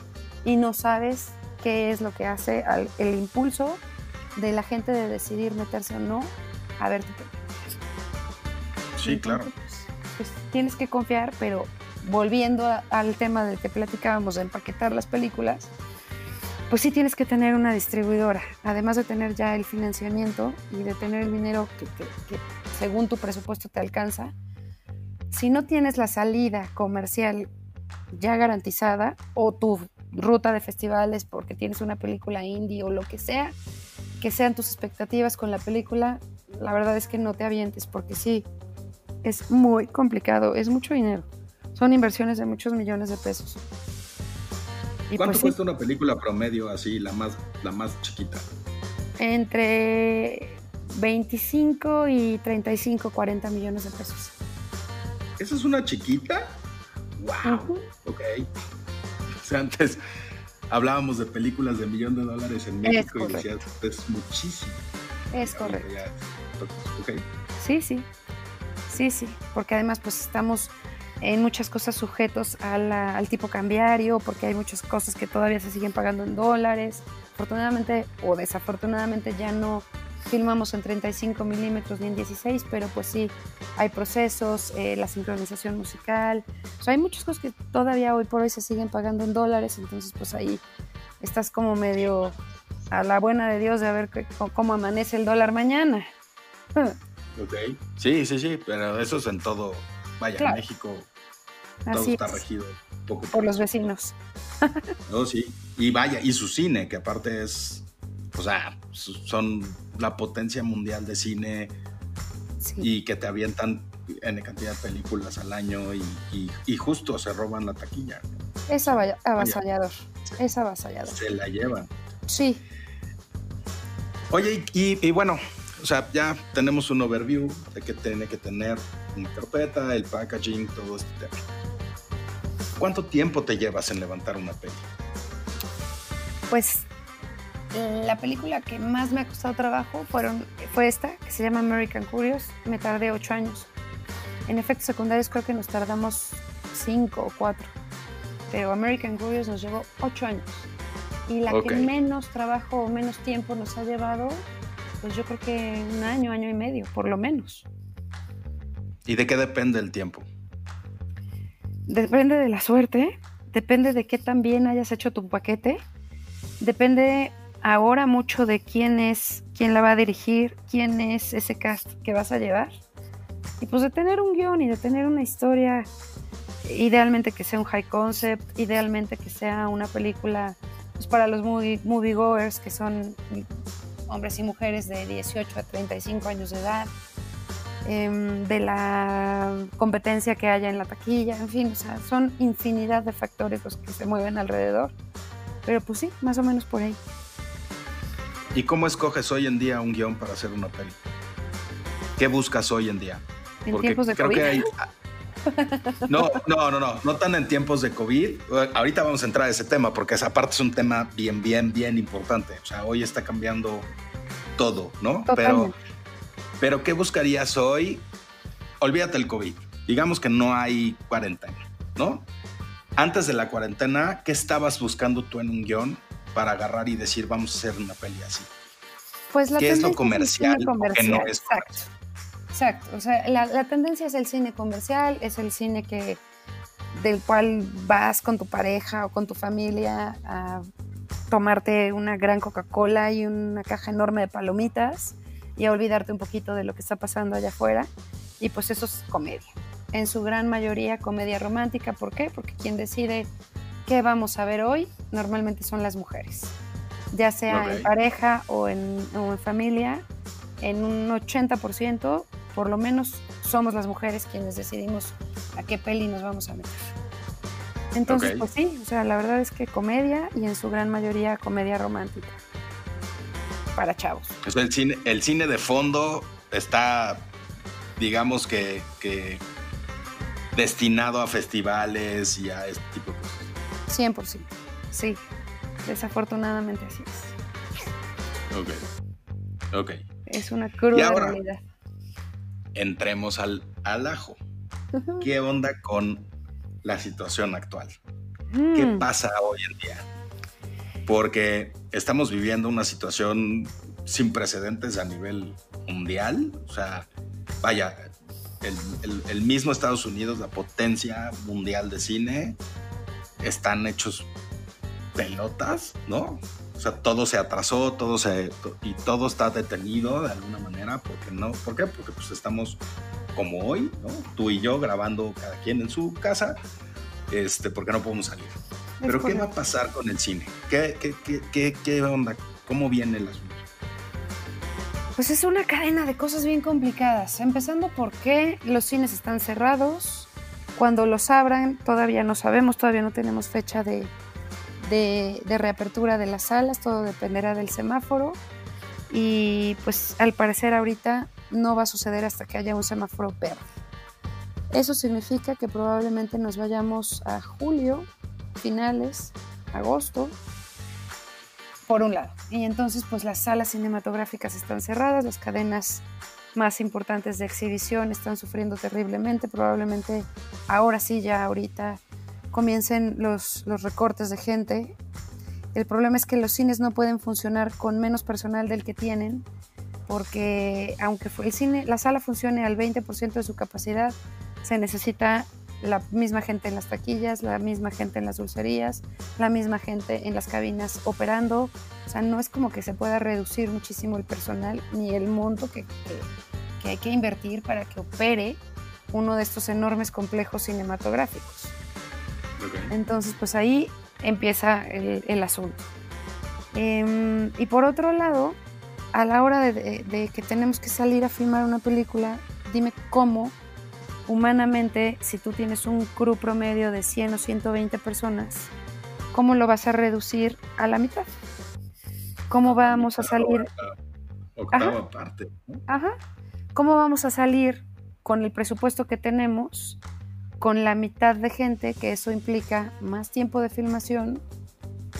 y no sabes qué es lo que hace el impulso de la gente de decidir meterse o no a ver tu película. Sí, claro. Pues, tienes que confiar, pero volviendo al tema del que platicábamos de empaquetar las películas, pues sí tienes que tener una distribuidora, además de tener ya el financiamiento y de tener el dinero que, que según tu presupuesto te alcanza. Si no tienes la salida comercial ya garantizada o tu ruta de festivales porque tienes una película indie o lo que sea, que sean tus expectativas con la película, la verdad es que no te avientes porque sí, es muy complicado, es mucho dinero. Son inversiones de muchos millones de pesos. ¿Cuánto pues cuesta una película promedio así, la más, la más chiquita? Entre 25 y 35, 40 millones de pesos. ¿Esa es una chiquita? ¡Wow! Ok. O sea, antes hablábamos de películas de millón de dólares en México y decías, es muchísimo. Es correcto. Sí, sí. Sí, sí. Porque además, pues estamos en muchas cosas sujetos al tipo cambiario, porque hay muchas cosas que todavía se siguen pagando en dólares. Afortunadamente o desafortunadamente ya no filmamos en 35 milímetros ni en 16, pero pues sí, hay procesos, eh, la sincronización musical, o sea, hay muchas cosas que todavía hoy por hoy se siguen pagando en dólares, entonces pues ahí estás como medio a la buena de Dios de a ver cómo amanece el dólar mañana. Ok, sí, sí, sí, pero eso es en todo, vaya, en México todo está regido poco por los vecinos. no, sí, y vaya, y su cine, que aparte es, o sea, son la potencia mundial de cine y que te avientan en cantidad de películas al año y, justo se roban la taquilla. Es avasallador, es avasallador. Se la llevan. Sí. Oye, y, bueno, o sea, ya tenemos un overview de que tiene que tener una carpeta, el packaging, todo este tema. ¿Cuánto tiempo te llevas en levantar una peli? Pues la película que más me ha costado trabajo fueron, fue esta, que se llama American Curious. Me tardé ocho años. En efectos secundarios creo que nos tardamos cinco o cuatro. Pero American Curious nos llevó ocho años. Y la que menos trabajo o menos tiempo nos ha llevado, pues yo creo que un año, año y medio, por lo menos. ¿Y de qué depende el tiempo? Depende de la suerte, depende de qué tan bien hayas hecho tu paquete, depende ahora mucho de quién es, quién la va a dirigir, quién es ese cast que vas a llevar. Y pues de tener un guion y de tener una historia, idealmente que sea un high concept, idealmente que sea una película pues para los movie, moviegoers, que son hombres y mujeres de 18 a 35 años de edad, em, de la competencia que haya en la taquilla, en fin, o sea, son infinidad de factores los que se mueven alrededor. Pero pues sí, más o menos por ahí. ¿Y cómo escoges hoy en día un guion para hacer una peli? ¿Qué buscas hoy en día? En tiempos de COVID. No, no, no, no, no tan en tiempos de COVID. Ahorita vamos a entrar a ese tema porque esa parte es un tema bien, bien, bien importante. O sea, hoy está cambiando todo, ¿no? Pero, pero ¿qué buscarías hoy? Olvídate el COVID. Digamos que no hay cuarentena, ¿no? Antes de la cuarentena, ¿qué estabas buscando tú en un guion para agarrar y decir, vamos a hacer una peli así? Pues la ¿Qué es lo comercial, que no es Exacto. Exacto. O sea, la, tendencia es el cine comercial, es el cine que del cual vas con tu pareja o con tu familia a tomarte una gran Coca-Cola y una caja enorme de palomitas y a olvidarte un poquito de lo que está pasando allá afuera. Y pues eso es comedia. En su gran mayoría comedia romántica. ¿Por qué? Porque quien decide qué vamos a ver hoy normalmente son las mujeres. ya sea en pareja o en, o en familia, en un 80%, por lo menos somos las mujeres quienes decidimos a qué peli nos vamos a meter. Entonces, pues sí, o sea, la verdad es que comedia y en su gran mayoría comedia romántica para chavos. el cine, el cine de fondo está, digamos que, que destinado a festivales y a este tipo de cosas. 100%, sí, desafortunadamente así es. Ok, ok. Es una cruda realidad. Entremos al, al ajo. ¿Qué onda con la situación actual? ¿Qué mm. pasa hoy en día? Porque estamos viviendo una situación sin precedentes a nivel mundial. O sea, vaya, el, mismo Estados Unidos, la potencia mundial de cine, están hechos pelotas, ¿no? O sea, todo se atrasó, todo se y todo está detenido de alguna manera, porque no, ¿por qué? Porque pues estamos como hoy, ¿no? Tú y yo grabando cada quien en su casa, este, porque no podemos salir. Pero ¿qué va a pasar con el cine? ¿Qué, qué, qué, qué onda? ¿Cómo viene el asunto? Pues es una cadena de cosas bien complicadas, empezando por qué los cines están cerrados, cuando los abran todavía no sabemos, todavía no tenemos fecha de, de, reapertura de las salas, todo dependerá del semáforo y pues al parecer ahorita no va a suceder hasta que haya un semáforo verde. Eso significa que probablemente nos vayamos a julio, finales, agosto, por un lado. Y entonces pues las salas cinematográficas están cerradas, las cadenas más importantes de exhibición están sufriendo terriblemente, probablemente ahora sí, ya ahorita comiencen los, los recortes de gente. El problema es que los cines no pueden funcionar con menos personal del que tienen, porque aunque el cine, la sala funcione al 20% de su capacidad, se necesita la misma gente en las taquillas, la misma gente en las dulcerías, la misma gente en las cabinas operando. O sea, no es como que se pueda reducir muchísimo el personal ni el monto que, hay que invertir para que opere uno de estos enormes complejos cinematográficos. Entonces, pues ahí empieza el, asunto. Em, y por otro lado, a la hora de que tenemos que salir a filmar una película, dime cómo humanamente, si tú tienes un crew promedio de 100 o 120 personas, ¿cómo lo vas a reducir a la mitad? ¿Cómo vamos a salir? Octava parte. Ajá. ¿Cómo vamos a salir con el presupuesto que tenemos, con la mitad de gente, que eso implica más tiempo de filmación,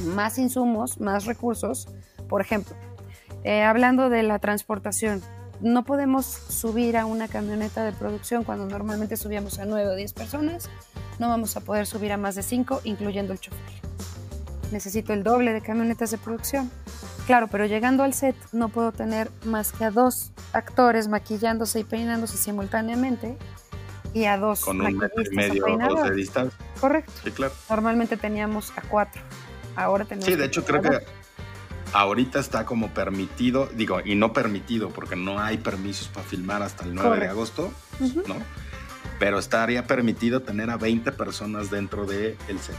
más insumos, más recursos? Por ejemplo, eh, hablando de la transportación, no podemos subir a una camioneta de producción cuando normalmente subíamos a 9 o 10 personas, no vamos a poder subir a más de 5, incluyendo el chofer. Necesito el doble de camionetas de producción. Claro, pero llegando al set no puedo tener más que a dos actores maquillándose y peinándose simultáneamente y a dos con un metro y medio de distancia. Correcto. Sí, claro. Normalmente teníamos a cuatro. Ahora tenemos. Sí, de hecho creo que ahorita está como permitido, digo, y no permitido porque no hay permisos para filmar hasta el 9 de agosto, ¿no? Pero estaría permitido tener a 20 personas dentro del el set.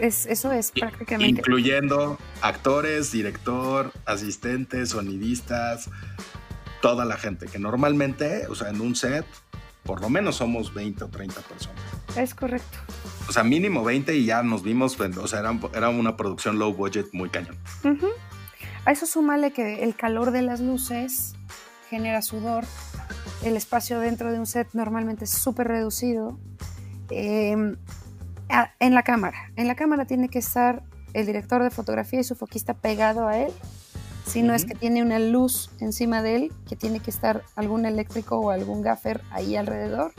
Eso es, prácticamente. Incluyendo actores, director, asistentes, sonidistas, toda la gente, que normalmente, o sea, en un set, por lo menos somos 20 o 30 personas. Es correcto o sea, mínimo 20 y ya nos vimos, pues, o sea, era, una producción low budget muy cañón. A eso súmale que el calor de las luces genera sudor, el espacio dentro de un set normalmente es súper reducido. Em, en la cámara, en la cámara tiene que estar el director de fotografía y su foquista pegado a él, si no es que tiene una luz encima de él, que tiene que estar algún eléctrico o algún gaffer ahí alrededor,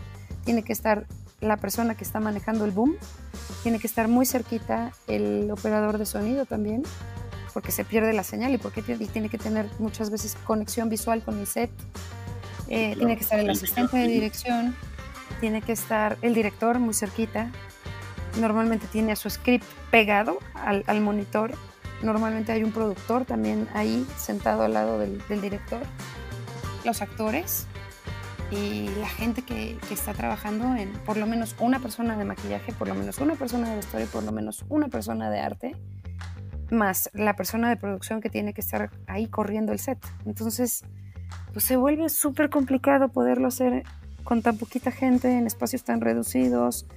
tiene que estar la persona que está manejando el boom, tiene que estar muy cerquita el operador de sonido también, porque se pierde la señal y porque tiene que tener muchas veces conexión visual con el set. Eh, tiene que estar el asistente de dirección, tiene que estar el director muy cerquita. Normalmente tiene a su script pegado al, monitor. Normalmente hay un productor también ahí sentado al lado del director. Los actores, y la gente que, está trabajando en por lo menos una persona de maquillaje, por lo menos una persona de vestuario, por lo menos una persona de arte, más la persona de producción que tiene que estar ahí corriendo el set. Entonces, pues se vuelve súper complicado poderlo hacer con tan poquita gente, en espacios tan reducidos.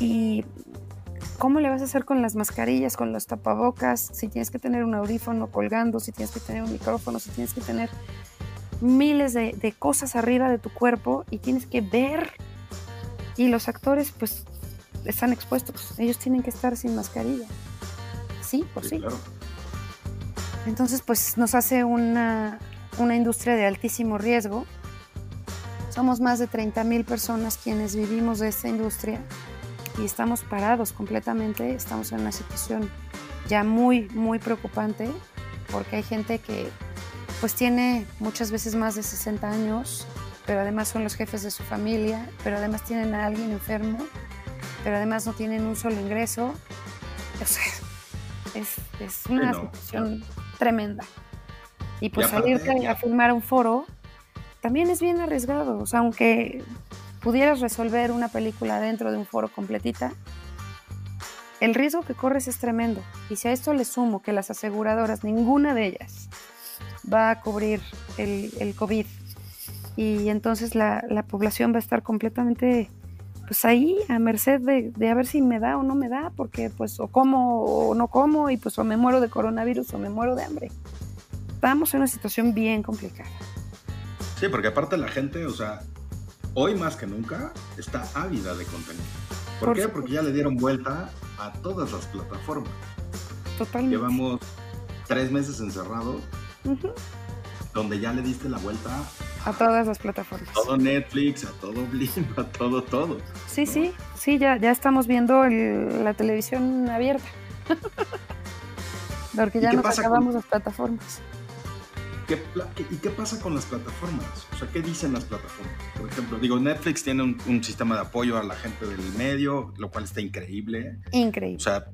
Y ¿cómo le vas a hacer con las mascarillas, con los tapabocas? Si tienes que tener un audífono colgando, si tienes que tener un micrófono, si tienes que tener miles de, de cosas arriba de tu cuerpo y tienes que ver. Y los actores, pues, están expuestos. Ellos tienen que estar sin mascarilla sí, por sí. Entonces, pues nos hace una, industria de altísimo riesgo. Somos más de 30 mil personas quienes vivimos de esta industria y estamos parados completamente. Estamos en una situación ya muy, muy preocupante porque hay gente que pues tiene muchas veces más de 60 años, pero además son los jefes de su familia, pero además tienen a alguien enfermo, pero además no tienen un solo ingreso. O sea, es, una situación tremenda. Y pues salir a filmar un foro también es bien arriesgado. O sea, aunque pudieras resolver una película dentro de un foro completita, el riesgo que corres es tremendo. Y si a esto le sumo que las aseguradoras, ninguna de ellas va a cubrir el, COVID, y entonces la, la población va a estar completamente pues ahí a merced de, a ver si me da o no me da, porque pues o como o no como y pues o me muero de coronavirus o me muero de hambre. Estamos en una situación bien complicada. Sí, porque aparte la gente, o sea, hoy más que nunca está ávida de contenido. ¿Por, qué? Porque ya le dieron vuelta a todas las plataformas. Totalmente. Llevamos tres meses encerrados, donde ya le diste la vuelta a todas las plataformas. Todo Netflix, a todo Blim, a todo, todo. Sí, sí, sí, ya, ya estamos viendo la televisión abierta. Porque ya nos acabamos las plataformas. ¿Y qué pasa con las plataformas? O sea, ¿qué dicen las plataformas? Por ejemplo, digo, Netflix tiene un, sistema de apoyo a la gente del medio, lo cual está increíble. Increíble. O sea,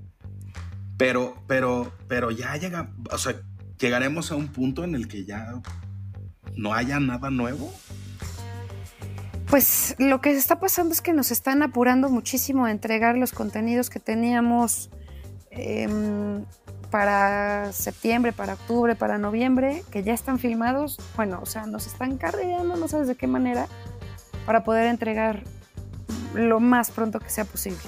pero, pero, pero ya llega, o sea, llegaremos a un punto en el que ya no haya nada nuevo? Pues lo que está pasando es que nos están apurando muchísimo a entregar los contenidos que teníamos em, para septiembre, para octubre, para noviembre, que ya están filmados. Bueno, o sea, nos están cargando, no sabes de qué manera, para poder entregar lo más pronto que sea posible.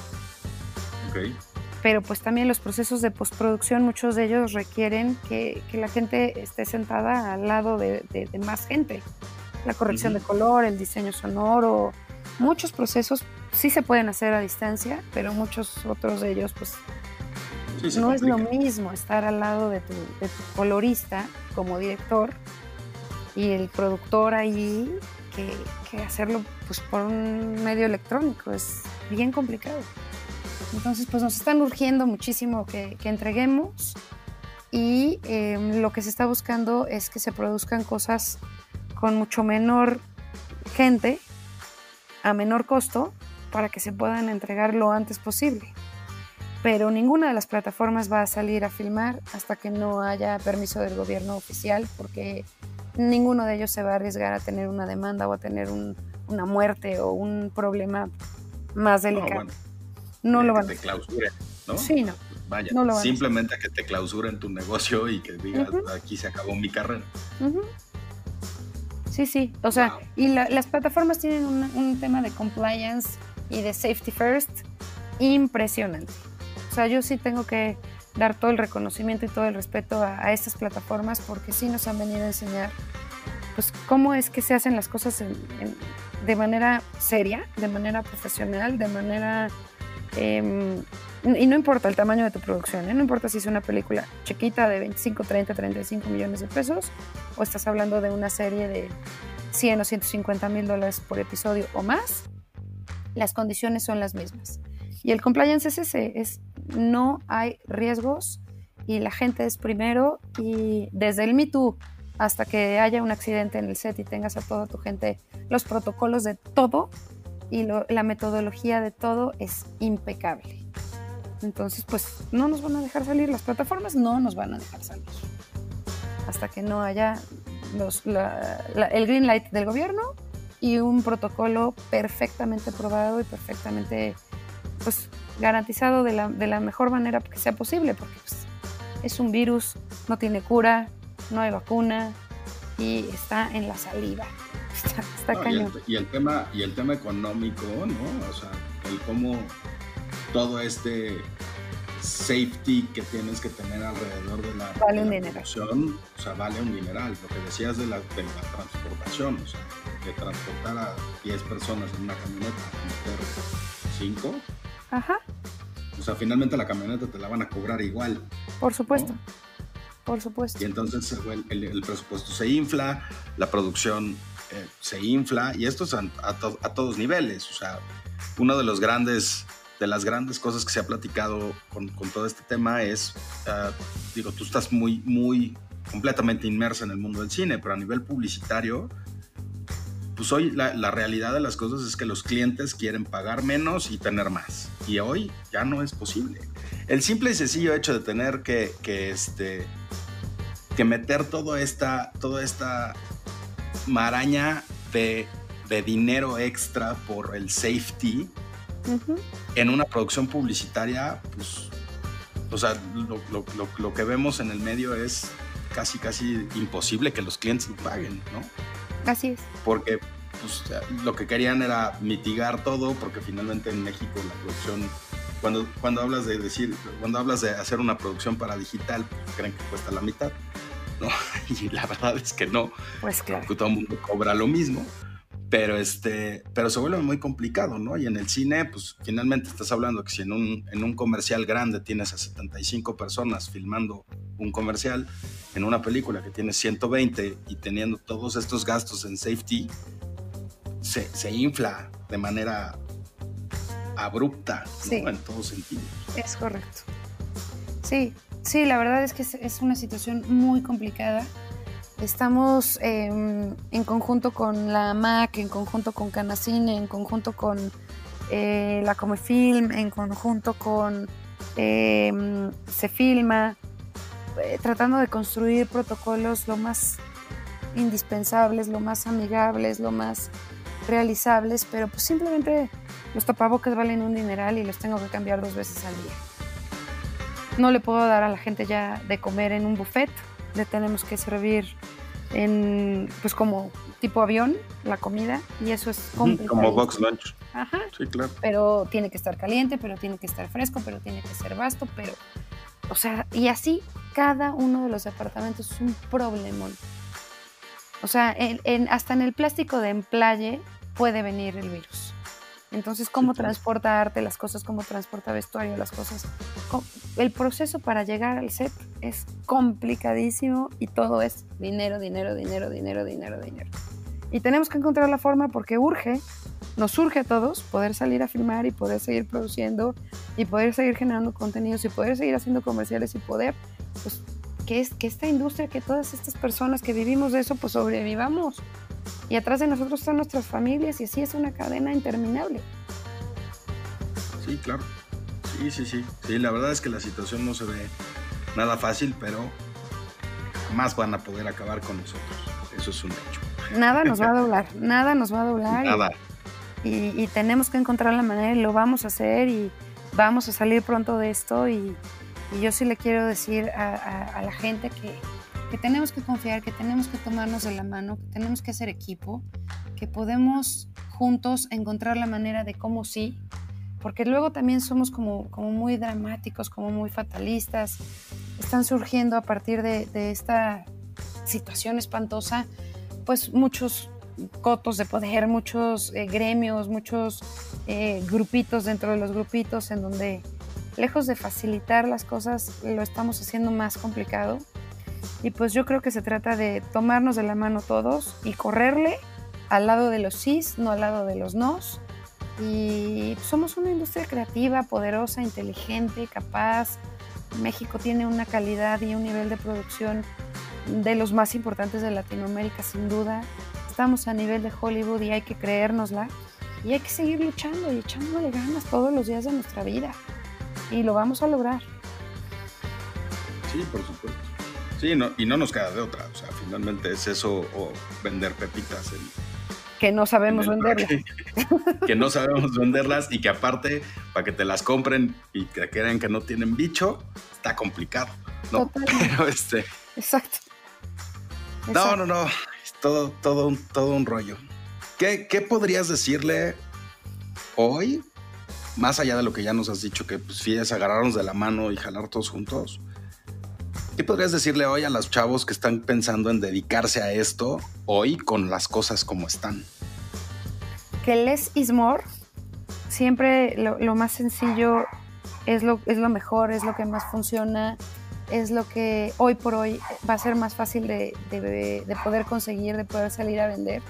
Okay pero pues también los procesos de postproducción, muchos de ellos requieren que, la gente esté sentada al lado de, más gente. La corrección de color, el diseño sonoro, muchos procesos sí se pueden hacer a distancia, pero muchos otros de ellos pues no es lo mismo estar al lado de tu, de tu, colorista como director y el productor ahí que, que hacerlo pues por un medio electrónico, es bien complicado. Entonces, pues nos están urgiendo muchísimo que, entreguemos y em, lo que se está buscando es que se produzcan cosas con mucho menor gente, a menor costo, para que se puedan entregar lo antes posible. Pero ninguna de las plataformas va a salir a filmar hasta que no haya permiso del gobierno oficial, porque ninguno de ellos se va a arriesgar a tener una demanda o a tener una muerte o un problema más delicado no lo van te clausuren, ¿no? Sí, no. Vaya, simplemente que te clausuren tu negocio y que digas, aquí se acabó mi carrera. Sí, sí, o sea, y las plataformas tienen un, tema de compliance y de safety first impresionante. O sea, yo sí tengo que dar todo el reconocimiento y todo el respeto a, estas plataformas porque sí nos han venido a enseñar pues cómo es que se hacen las cosas de manera seria, de manera profesional, de manera Em, y no importa el tamaño de tu producción, ¿eh? no importa si es una película chiquita de 25, 30, 35 millones de pesos o estás hablando de una serie de 100 o 150 mil dólares por episodio o más, las condiciones son las mismas. Y el compliance es ese, es no hay riesgos y la gente es primero y desde el Me Too hasta que haya un accidente en el set y tengas a toda tu gente los protocolos de todo y la metodología de todo es impecable. Entonces, pues no nos van a dejar salir, las plataformas no nos van a dejar salir. Hasta que no haya el green light del gobierno y un protocolo perfectamente probado y perfectamente pues, garantizado de la, mejor manera que sea posible, porque pues, es un virus, no tiene cura, no hay vacuna y está en la saliva. Está, cañón. Y el, tema, y el tema económico, ¿no? O sea, el cómo todo este safety que tienes que tener alrededor de la, vale producción, o sea, vale un dineral. Lo que decías de la, de la transportación, o sea, de transportar a 10 personas en una camioneta, meter 5. Ajá. O sea, finalmente la camioneta te la van a cobrar igual. Por supuesto. Por supuesto. Y entonces el, presupuesto se infla, la producción eh, se infla, y esto es a, a, todos niveles. O sea, uno de los grandes de las grandes cosas que se ha platicado con, con todo este tema es, ah, digo, tú estás muy, muy completamente inmersa en el mundo del cine, pero a nivel publicitario, pues hoy la, la, realidad de las cosas es que los clientes quieren pagar menos y tener más. Y hoy ya no es posible. El simple y sencillo hecho de tener que, que, este, que meter toda esta, toda esta maraña de, de dinero extra por el safety en una producción publicitaria, pues, o sea, lo, lo, lo, que vemos en el medio es casi, casi imposible que los clientes paguen, ¿no? Así es. Porque pues, lo que querían era mitigar todo, porque finalmente en México la producción, cuando, cuando hablas de decir, cuando hablas de hacer una producción para digital, pues, creen que cuesta la mitad, ¿no? Y la verdad es que no. Pues claro. Porque todo el mundo cobra lo mismo pero este pero se vuelve muy complicado, ¿no? Y en el cine, pues finalmente estás hablando que si en un, en un comercial grande tienes a 75 personas filmando un comercial, en una película que tienes 120 y teniendo todos estos gastos en safety, se, se infla de manera abrupta, ¿no? En todo sentido. Es correcto. Sí, sí, la verdad es que es una situación muy complicada Estamos em, en conjunto con la MAC, en conjunto con Canacine, en conjunto con eh, la Comefilm, en conjunto con eh, Se Filma, eh, tratando de construir protocolos lo más indispensables, lo más amigables, lo más realizables, pero pues simplemente los tapabocas valen un dineral y los tengo que cambiar dos veces al día. No le puedo dar a la gente ya de comer en un buffet, le tenemos que servir en, pues como tipo avión, la comida, y eso es Como box lunch. Ajá. Sí, claro. Pero tiene que estar caliente, pero tiene que estar fresco, pero tiene que ser vasto, pero, o sea, y así cada uno de los departamentos es un problemón. O sea, en, hasta en el plástico de emplaye puede venir el virus. Entonces, ¿cómo transporta arte las cosas? ¿Cómo transporta vestuario las cosas? El proceso para llegar al set es complicadísimo y todo es dinero, dinero, dinero, dinero, dinero, dinero. Y tenemos que encontrar la forma porque urge, nos urge a todos poder salir a filmar y poder seguir produciendo y poder seguir generando contenidos y poder seguir haciendo comerciales y poder, pues, que, es, que esta industria, que todas estas personas que vivimos de eso, pues sobrevivamos y atrás de nosotros están nuestras familias y así es una cadena interminable. Sí, claro. Sí, sí, sí. Sí, la verdad es que la situación no se ve nada fácil, pero más van a poder acabar con nosotros. Eso es un hecho. Nada nos va a doblar, nada nos va a doblar. Nada. Y, tenemos que encontrar la manera y lo vamos a hacer y vamos a salir pronto de esto y, yo sí le quiero decir a la gente que, que tenemos que confiar, que tenemos que tomarnos de la mano, que tenemos que hacer equipo, que podemos juntos encontrar la manera de cómo sí, porque luego también somos como, como muy dramáticos, como muy fatalistas. Están surgiendo a partir de, esta situación espantosa, pues muchos cotos de poder, muchos eh, gremios, muchos eh, grupitos dentro de los grupitos en donde lejos de facilitar las cosas lo estamos haciendo más complicado y pues yo creo que se trata de tomarnos de la mano todos y correrle al lado de los sís, no al lado de los nos. Y somos una industria creativa, poderosa, inteligente, capaz. México tiene una calidad y un nivel de producción de los más importantes de Latinoamérica, sin duda. Estamos a nivel de Hollywood y hay que creérnosla. Y hay que seguir luchando y echándole ganas todos los días de nuestra vida. Y lo vamos a lograr. Sí, por supuesto. Sí, y no nos queda de otra. O sea, finalmente es eso o vender pepitas. que no sabemos venderlas. Que, no sabemos venderlas y que aparte, para que te las compren y que crean que no tienen bicho, está complicado. ¿no? Pero este. Exacto. No, no, no. Es todo, todo, un, todo un rollo. ¿Qué, ¿Qué podrías decirle hoy más allá de lo que ya nos has dicho, que pues agarrarnos de la mano y jalar todos juntos, ¿qué podrías decirle hoy a los chavos que están pensando en dedicarse a esto hoy con las cosas como están? Que less is more. Siempre lo, más sencillo es lo, es lo mejor, es lo que más funciona, es lo que hoy por hoy va a ser más fácil de, de poder conseguir, de poder salir a vender.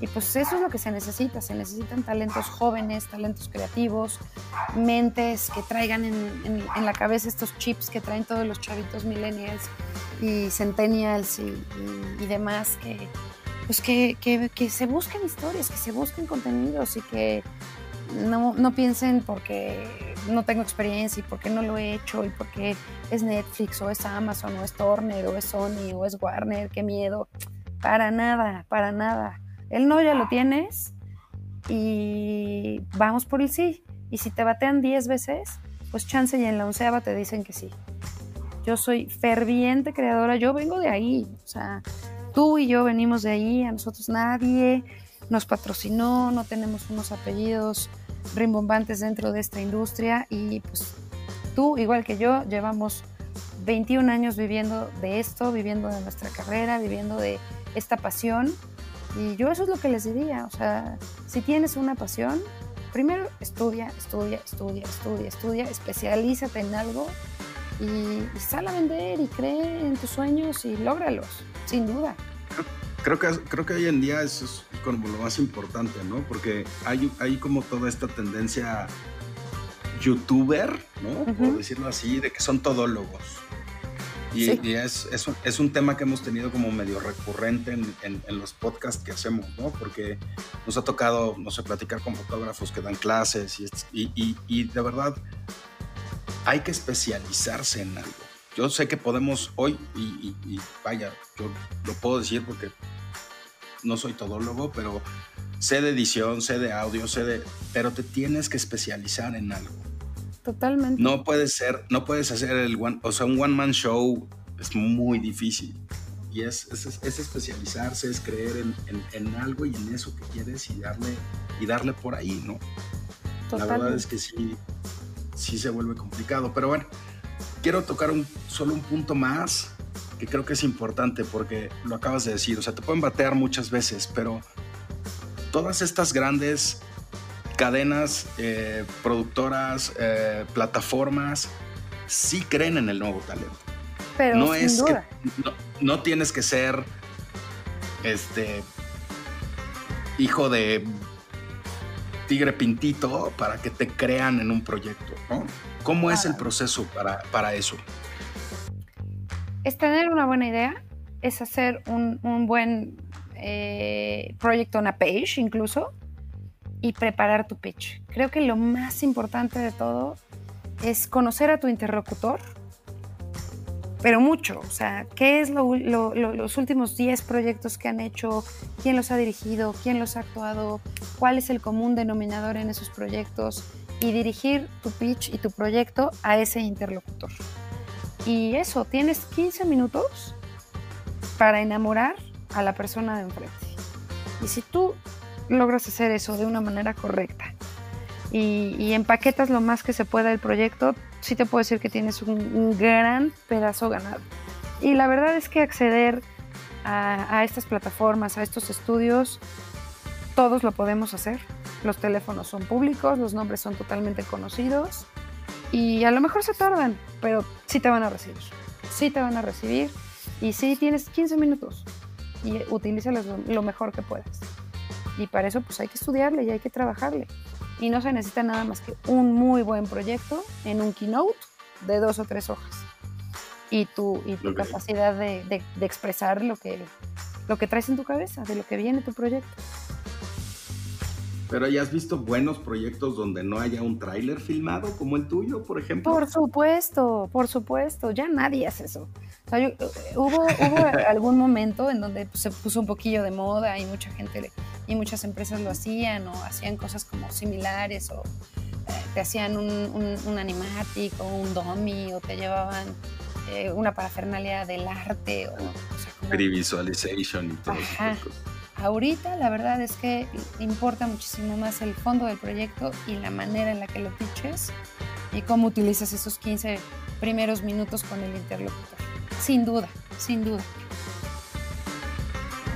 Y pues eso es lo que se necesita, se necesitan talentos jóvenes, talentos creativos, mentes que traigan en, la cabeza estos chips que traen todos los chavitos millennials y centennials y, demás, que, pues que, que, se busquen historias, que se busquen contenidos y que no, no piensen porque no tengo experiencia y porque no lo he hecho y porque es Netflix o es Amazon o es Turner o es Sony o es Warner, qué miedo. Para nada, para nada el no ya lo tienes y vamos por el sí. Y si te batean 10 veces, pues chance y en la onceava te dicen que sí. Yo soy ferviente creadora, yo vengo de ahí, o sea, tú y yo venimos de ahí, a nosotros nadie nos patrocinó, no tenemos unos apellidos rimbombantes dentro de esta industria y pues tú, igual que yo, llevamos 21 años viviendo de esto, viviendo de nuestra carrera, viviendo de esta pasión y yo eso es lo que les diría, o sea, si tienes una pasión, primero estudia, estudia, estudia, estudia, estudia, especialízate en algo y, sal a vender y cree en tus sueños y lógralos, sin duda. Creo que, creo que hoy en día eso es como lo más importante, ¿no? Porque hay, hay como toda esta tendencia youtuber, ¿no? Por decirlo así, de que son todólogos. Y, es, es, un, tema que hemos tenido como medio recurrente en, los podcasts que hacemos, ¿no? Porque nos ha tocado, no sé, platicar con fotógrafos que dan clases y, y, de verdad hay que especializarse en algo. Yo sé que podemos hoy, y, vaya, yo lo puedo decir porque no soy todólogo, pero sé de edición, sé de audio, sé de... Pero te tienes que especializar en algo. Totalmente. No puedes ser, no puedes hacer el one, o sea, un one man show es muy difícil. Y es, es, especializarse, es creer en, en, algo y en eso que quieres y darle, y darle por ahí, ¿no? La verdad es que sí, sí se vuelve complicado. Pero bueno, quiero tocar un, solo un punto más que creo que es importante porque lo acabas de decir. O sea, te pueden batear muchas veces, pero todas estas grandes cadenas, eh, productoras, eh, plataformas, sí creen en el nuevo talento. Pero no es que no, tienes que ser este hijo de tigre pintito para que te crean en un proyecto, ¿no? ¿Cómo es el proceso para, para, eso? Es tener una buena idea, es hacer un, buen eh, proyecto, una page incluso, y preparar tu pitch. Creo que lo más importante de todo es conocer a tu interlocutor, pero mucho, o sea, qué es los últimos 10 proyectos que han hecho, quién los ha dirigido, quién los ha actuado, cuál es el común denominador en esos proyectos y dirigir tu pitch y tu proyecto a ese interlocutor. Y eso, tienes 15 minutos para enamorar a la persona de enfrente. Y si tú logras hacer eso de una manera correcta y, empaquetas lo más que se pueda el proyecto, sí te puedo decir que tienes un, gran pedazo ganado. Y la verdad es que acceder a, estas plataformas, a estos estudios, todos lo podemos hacer. Los teléfonos son públicos, los nombres son totalmente conocidos y a lo mejor se tardan, pero sí te van a recibir. Sí te van a recibir y sí tienes 15 minutos y utilízalos lo mejor que puedas. Y para eso pues hay que estudiarle y hay que trabajarle. Y no se necesita nada más que un muy buen proyecto en un keynote de dos o tres hojas. Y tu, y tu capacidad de, de, expresar lo que, lo que traes en tu cabeza, de lo que viene tu proyecto. Pero ya has visto buenos proyectos donde no haya un tráiler filmado como el tuyo, por ejemplo. Por supuesto, por supuesto. Ya nadie hace eso. Eh, hubo, hubo algún momento en donde pues, se puso un poquillo de moda y mucha gente y muchas empresas lo hacían o hacían cosas como similares o eh, te hacían un, un, un animatic o un dummy o te llevaban eh, una parafernalia del arte o, o sea, como- Previsualization y todo eso. Ahorita la verdad es que importa muchísimo más el fondo del proyecto y la manera en la que lo pitches y cómo utilizas esos 15 primeros minutos con el interlocutor. Sin duda, sin duda.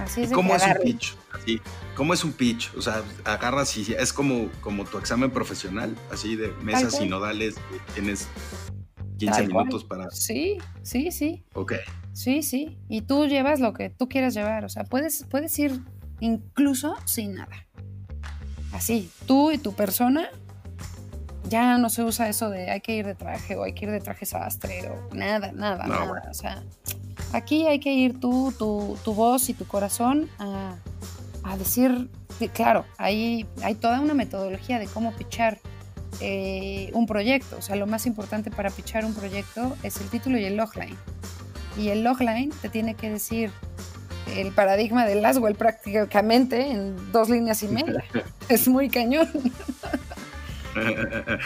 Así es de ¿Cómo es un pitch? Así, ¿Cómo es un pitch? O sea, agarras y es como, como tu examen profesional, así de mesas sinodales, que tienes 15 Tal cual. minutos para... Sí, sí, sí. Ok, Sí, sí. Y tú llevas lo que tú quieras llevar. O sea, puedes, puedes ir incluso sin nada. Así, tú y tu persona. Ya no se usa eso de hay que ir de traje o hay que ir de traje sastre o nada, nada, No, nada. bueno. O sea, aquí hay que ir tú, tu, tu voz y tu corazón a, a decir, claro, hay, hay toda una metodología de cómo pichar eh, un proyecto. O sea, lo más importante para pichar un proyecto es el título y el logline. Y el logline te tiene que decir el paradigma del Laswell prácticamente en dos líneas y media. es muy cañón.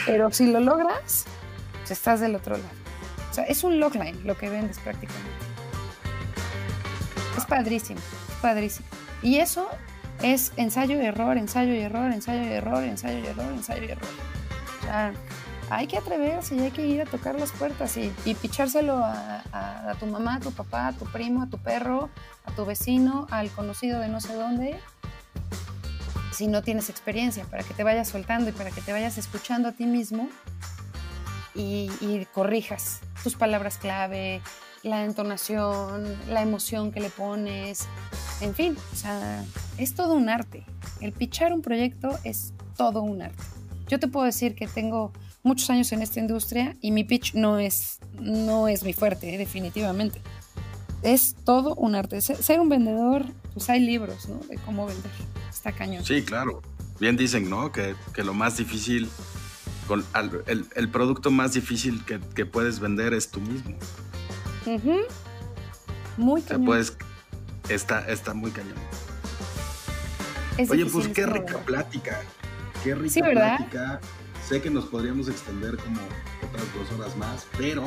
Pero si lo logras, pues estás del otro lado. O sea, es un logline lo que vendes prácticamente. Es padrísimo, padrísimo. Y eso es ensayo y error, ensayo y error, ensayo y error, ensayo y error, ensayo y error. Hay que atreverse y hay que ir a tocar las puertas y, y pichárselo a tu mamá, a tu papá, a tu primo, a tu perro, a tu vecino, al conocido de no sé dónde, si no tienes experiencia, para que te vayas soltando y para que te vayas escuchando a ti mismo y, y corrijas tus palabras clave, la entonación, la emoción que le pones, en fin, o sea, es todo un arte. El pichar un proyecto es todo un arte. Yo te puedo decir que tengo muchos años en esta industria y mi pitch no es, no es mi fuerte, eh, definitivamente. Es todo un arte. Ser, un vendedor, pues hay libros, ¿no? De cómo vender. Está cañón. Sí, claro. Bien dicen, ¿no? Que, que lo más difícil, con, el, el producto más difícil que, que puedes vender es tú mismo. Ujú. Muy cañón. puedes, está, está muy cañón. Es Oye, pues qué rica plática. Qué rica plática. Sé que nos podríamos extender como otras dos horas más, pero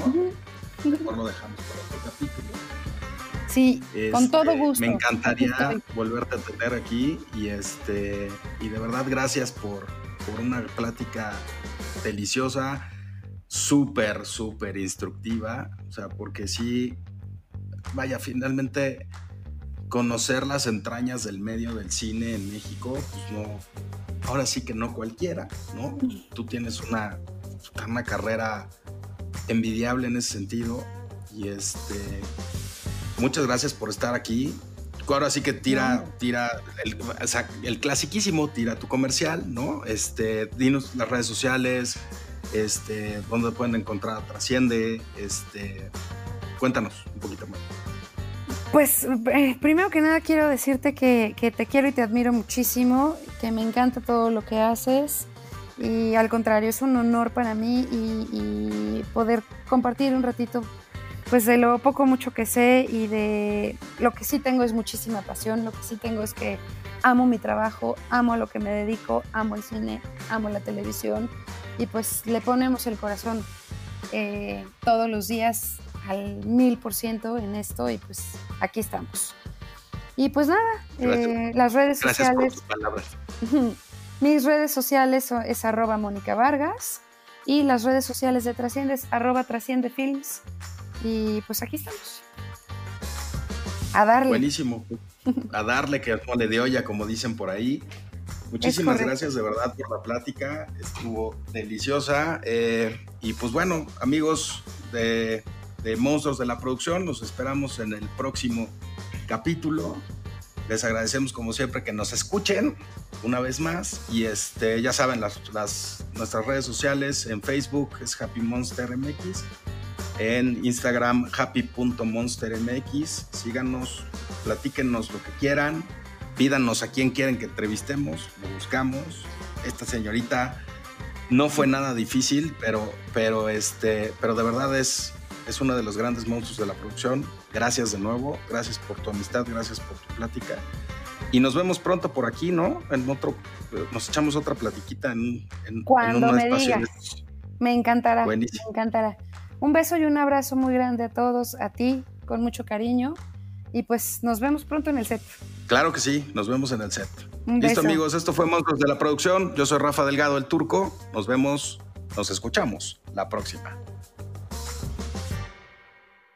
mejor lo dejamos para otro capítulo. Sí, con Este, todo gusto. Me encantaría volverte a tener aquí y este y de verdad gracias por, por una plática deliciosa, súper, súper instructiva. O sea, porque sí, vaya, finalmente conocer las entrañas del medio del cine en México, pues no, ahora sí que no cualquiera, ¿no? Tú tienes una, una carrera envidiable en ese sentido y este muchas gracias por estar aquí. Ahora sí que tira, tira el, o sea, el clasiquísimo, tira tu comercial, ¿no? Este, dinos las redes sociales, este, dónde pueden encontrar Trasciende, este, cuéntanos un poquito más. Pues eh, primero que nada quiero decirte que, te quiero y te admiro muchísimo, que me encanta todo lo que haces y al contrario, es un honor para mí y, poder compartir un ratito pues de lo poco mucho que sé y de lo que sí tengo es muchísima pasión, lo que sí tengo es que amo mi trabajo, amo lo que me dedico, amo el cine, amo la televisión y pues le ponemos el corazón eh, todos los días al mil por ciento en esto y pues aquí estamos. Y pues nada, eh, las redes Gracias por sociales, tus palabras. mis redes sociales son- es arroba Mónica Vargas y las redes sociales de Trasciende es arroba Trasciende Films y pues aquí estamos. A darle. Buenísimo. A darle que no le de olla, como dicen por ahí. Muchísimas gracias de verdad por la plática. Estuvo deliciosa. Eh, y pues bueno, amigos de, de Monstruos de la Producción, nos esperamos en el próximo capítulo. Les agradecemos como siempre que nos escuchen una vez más. Y este, ya saben, las, las- nuestras redes sociales en Facebook es Happy Monster MX. En Instagram, happy.monstermx. Síganos, platíquenos lo que quieran. Pídanos a quién quieren que entrevistemos. Lo buscamos. Esta señorita no fue nada difícil, pero, pero, este, pero de verdad es, es uno de los grandes monstruos de la producción. Gracias de nuevo. Gracias por tu amistad. Gracias por tu plática. Y nos vemos pronto por aquí, ¿no? En otro, nos echamos otra platiquita en, en, en Cuando un me espacio digas. Me encantará. Buenísimo. Me encantará. Un beso y un abrazo muy grande a todos, a ti, con mucho cariño. Y pues nos vemos pronto en el set. Claro que sí, nos vemos en el set. Listo amigos, esto fue Monstruos de la Producción. Yo soy Rafa Delgado, el turco. Nos vemos, nos escuchamos la próxima.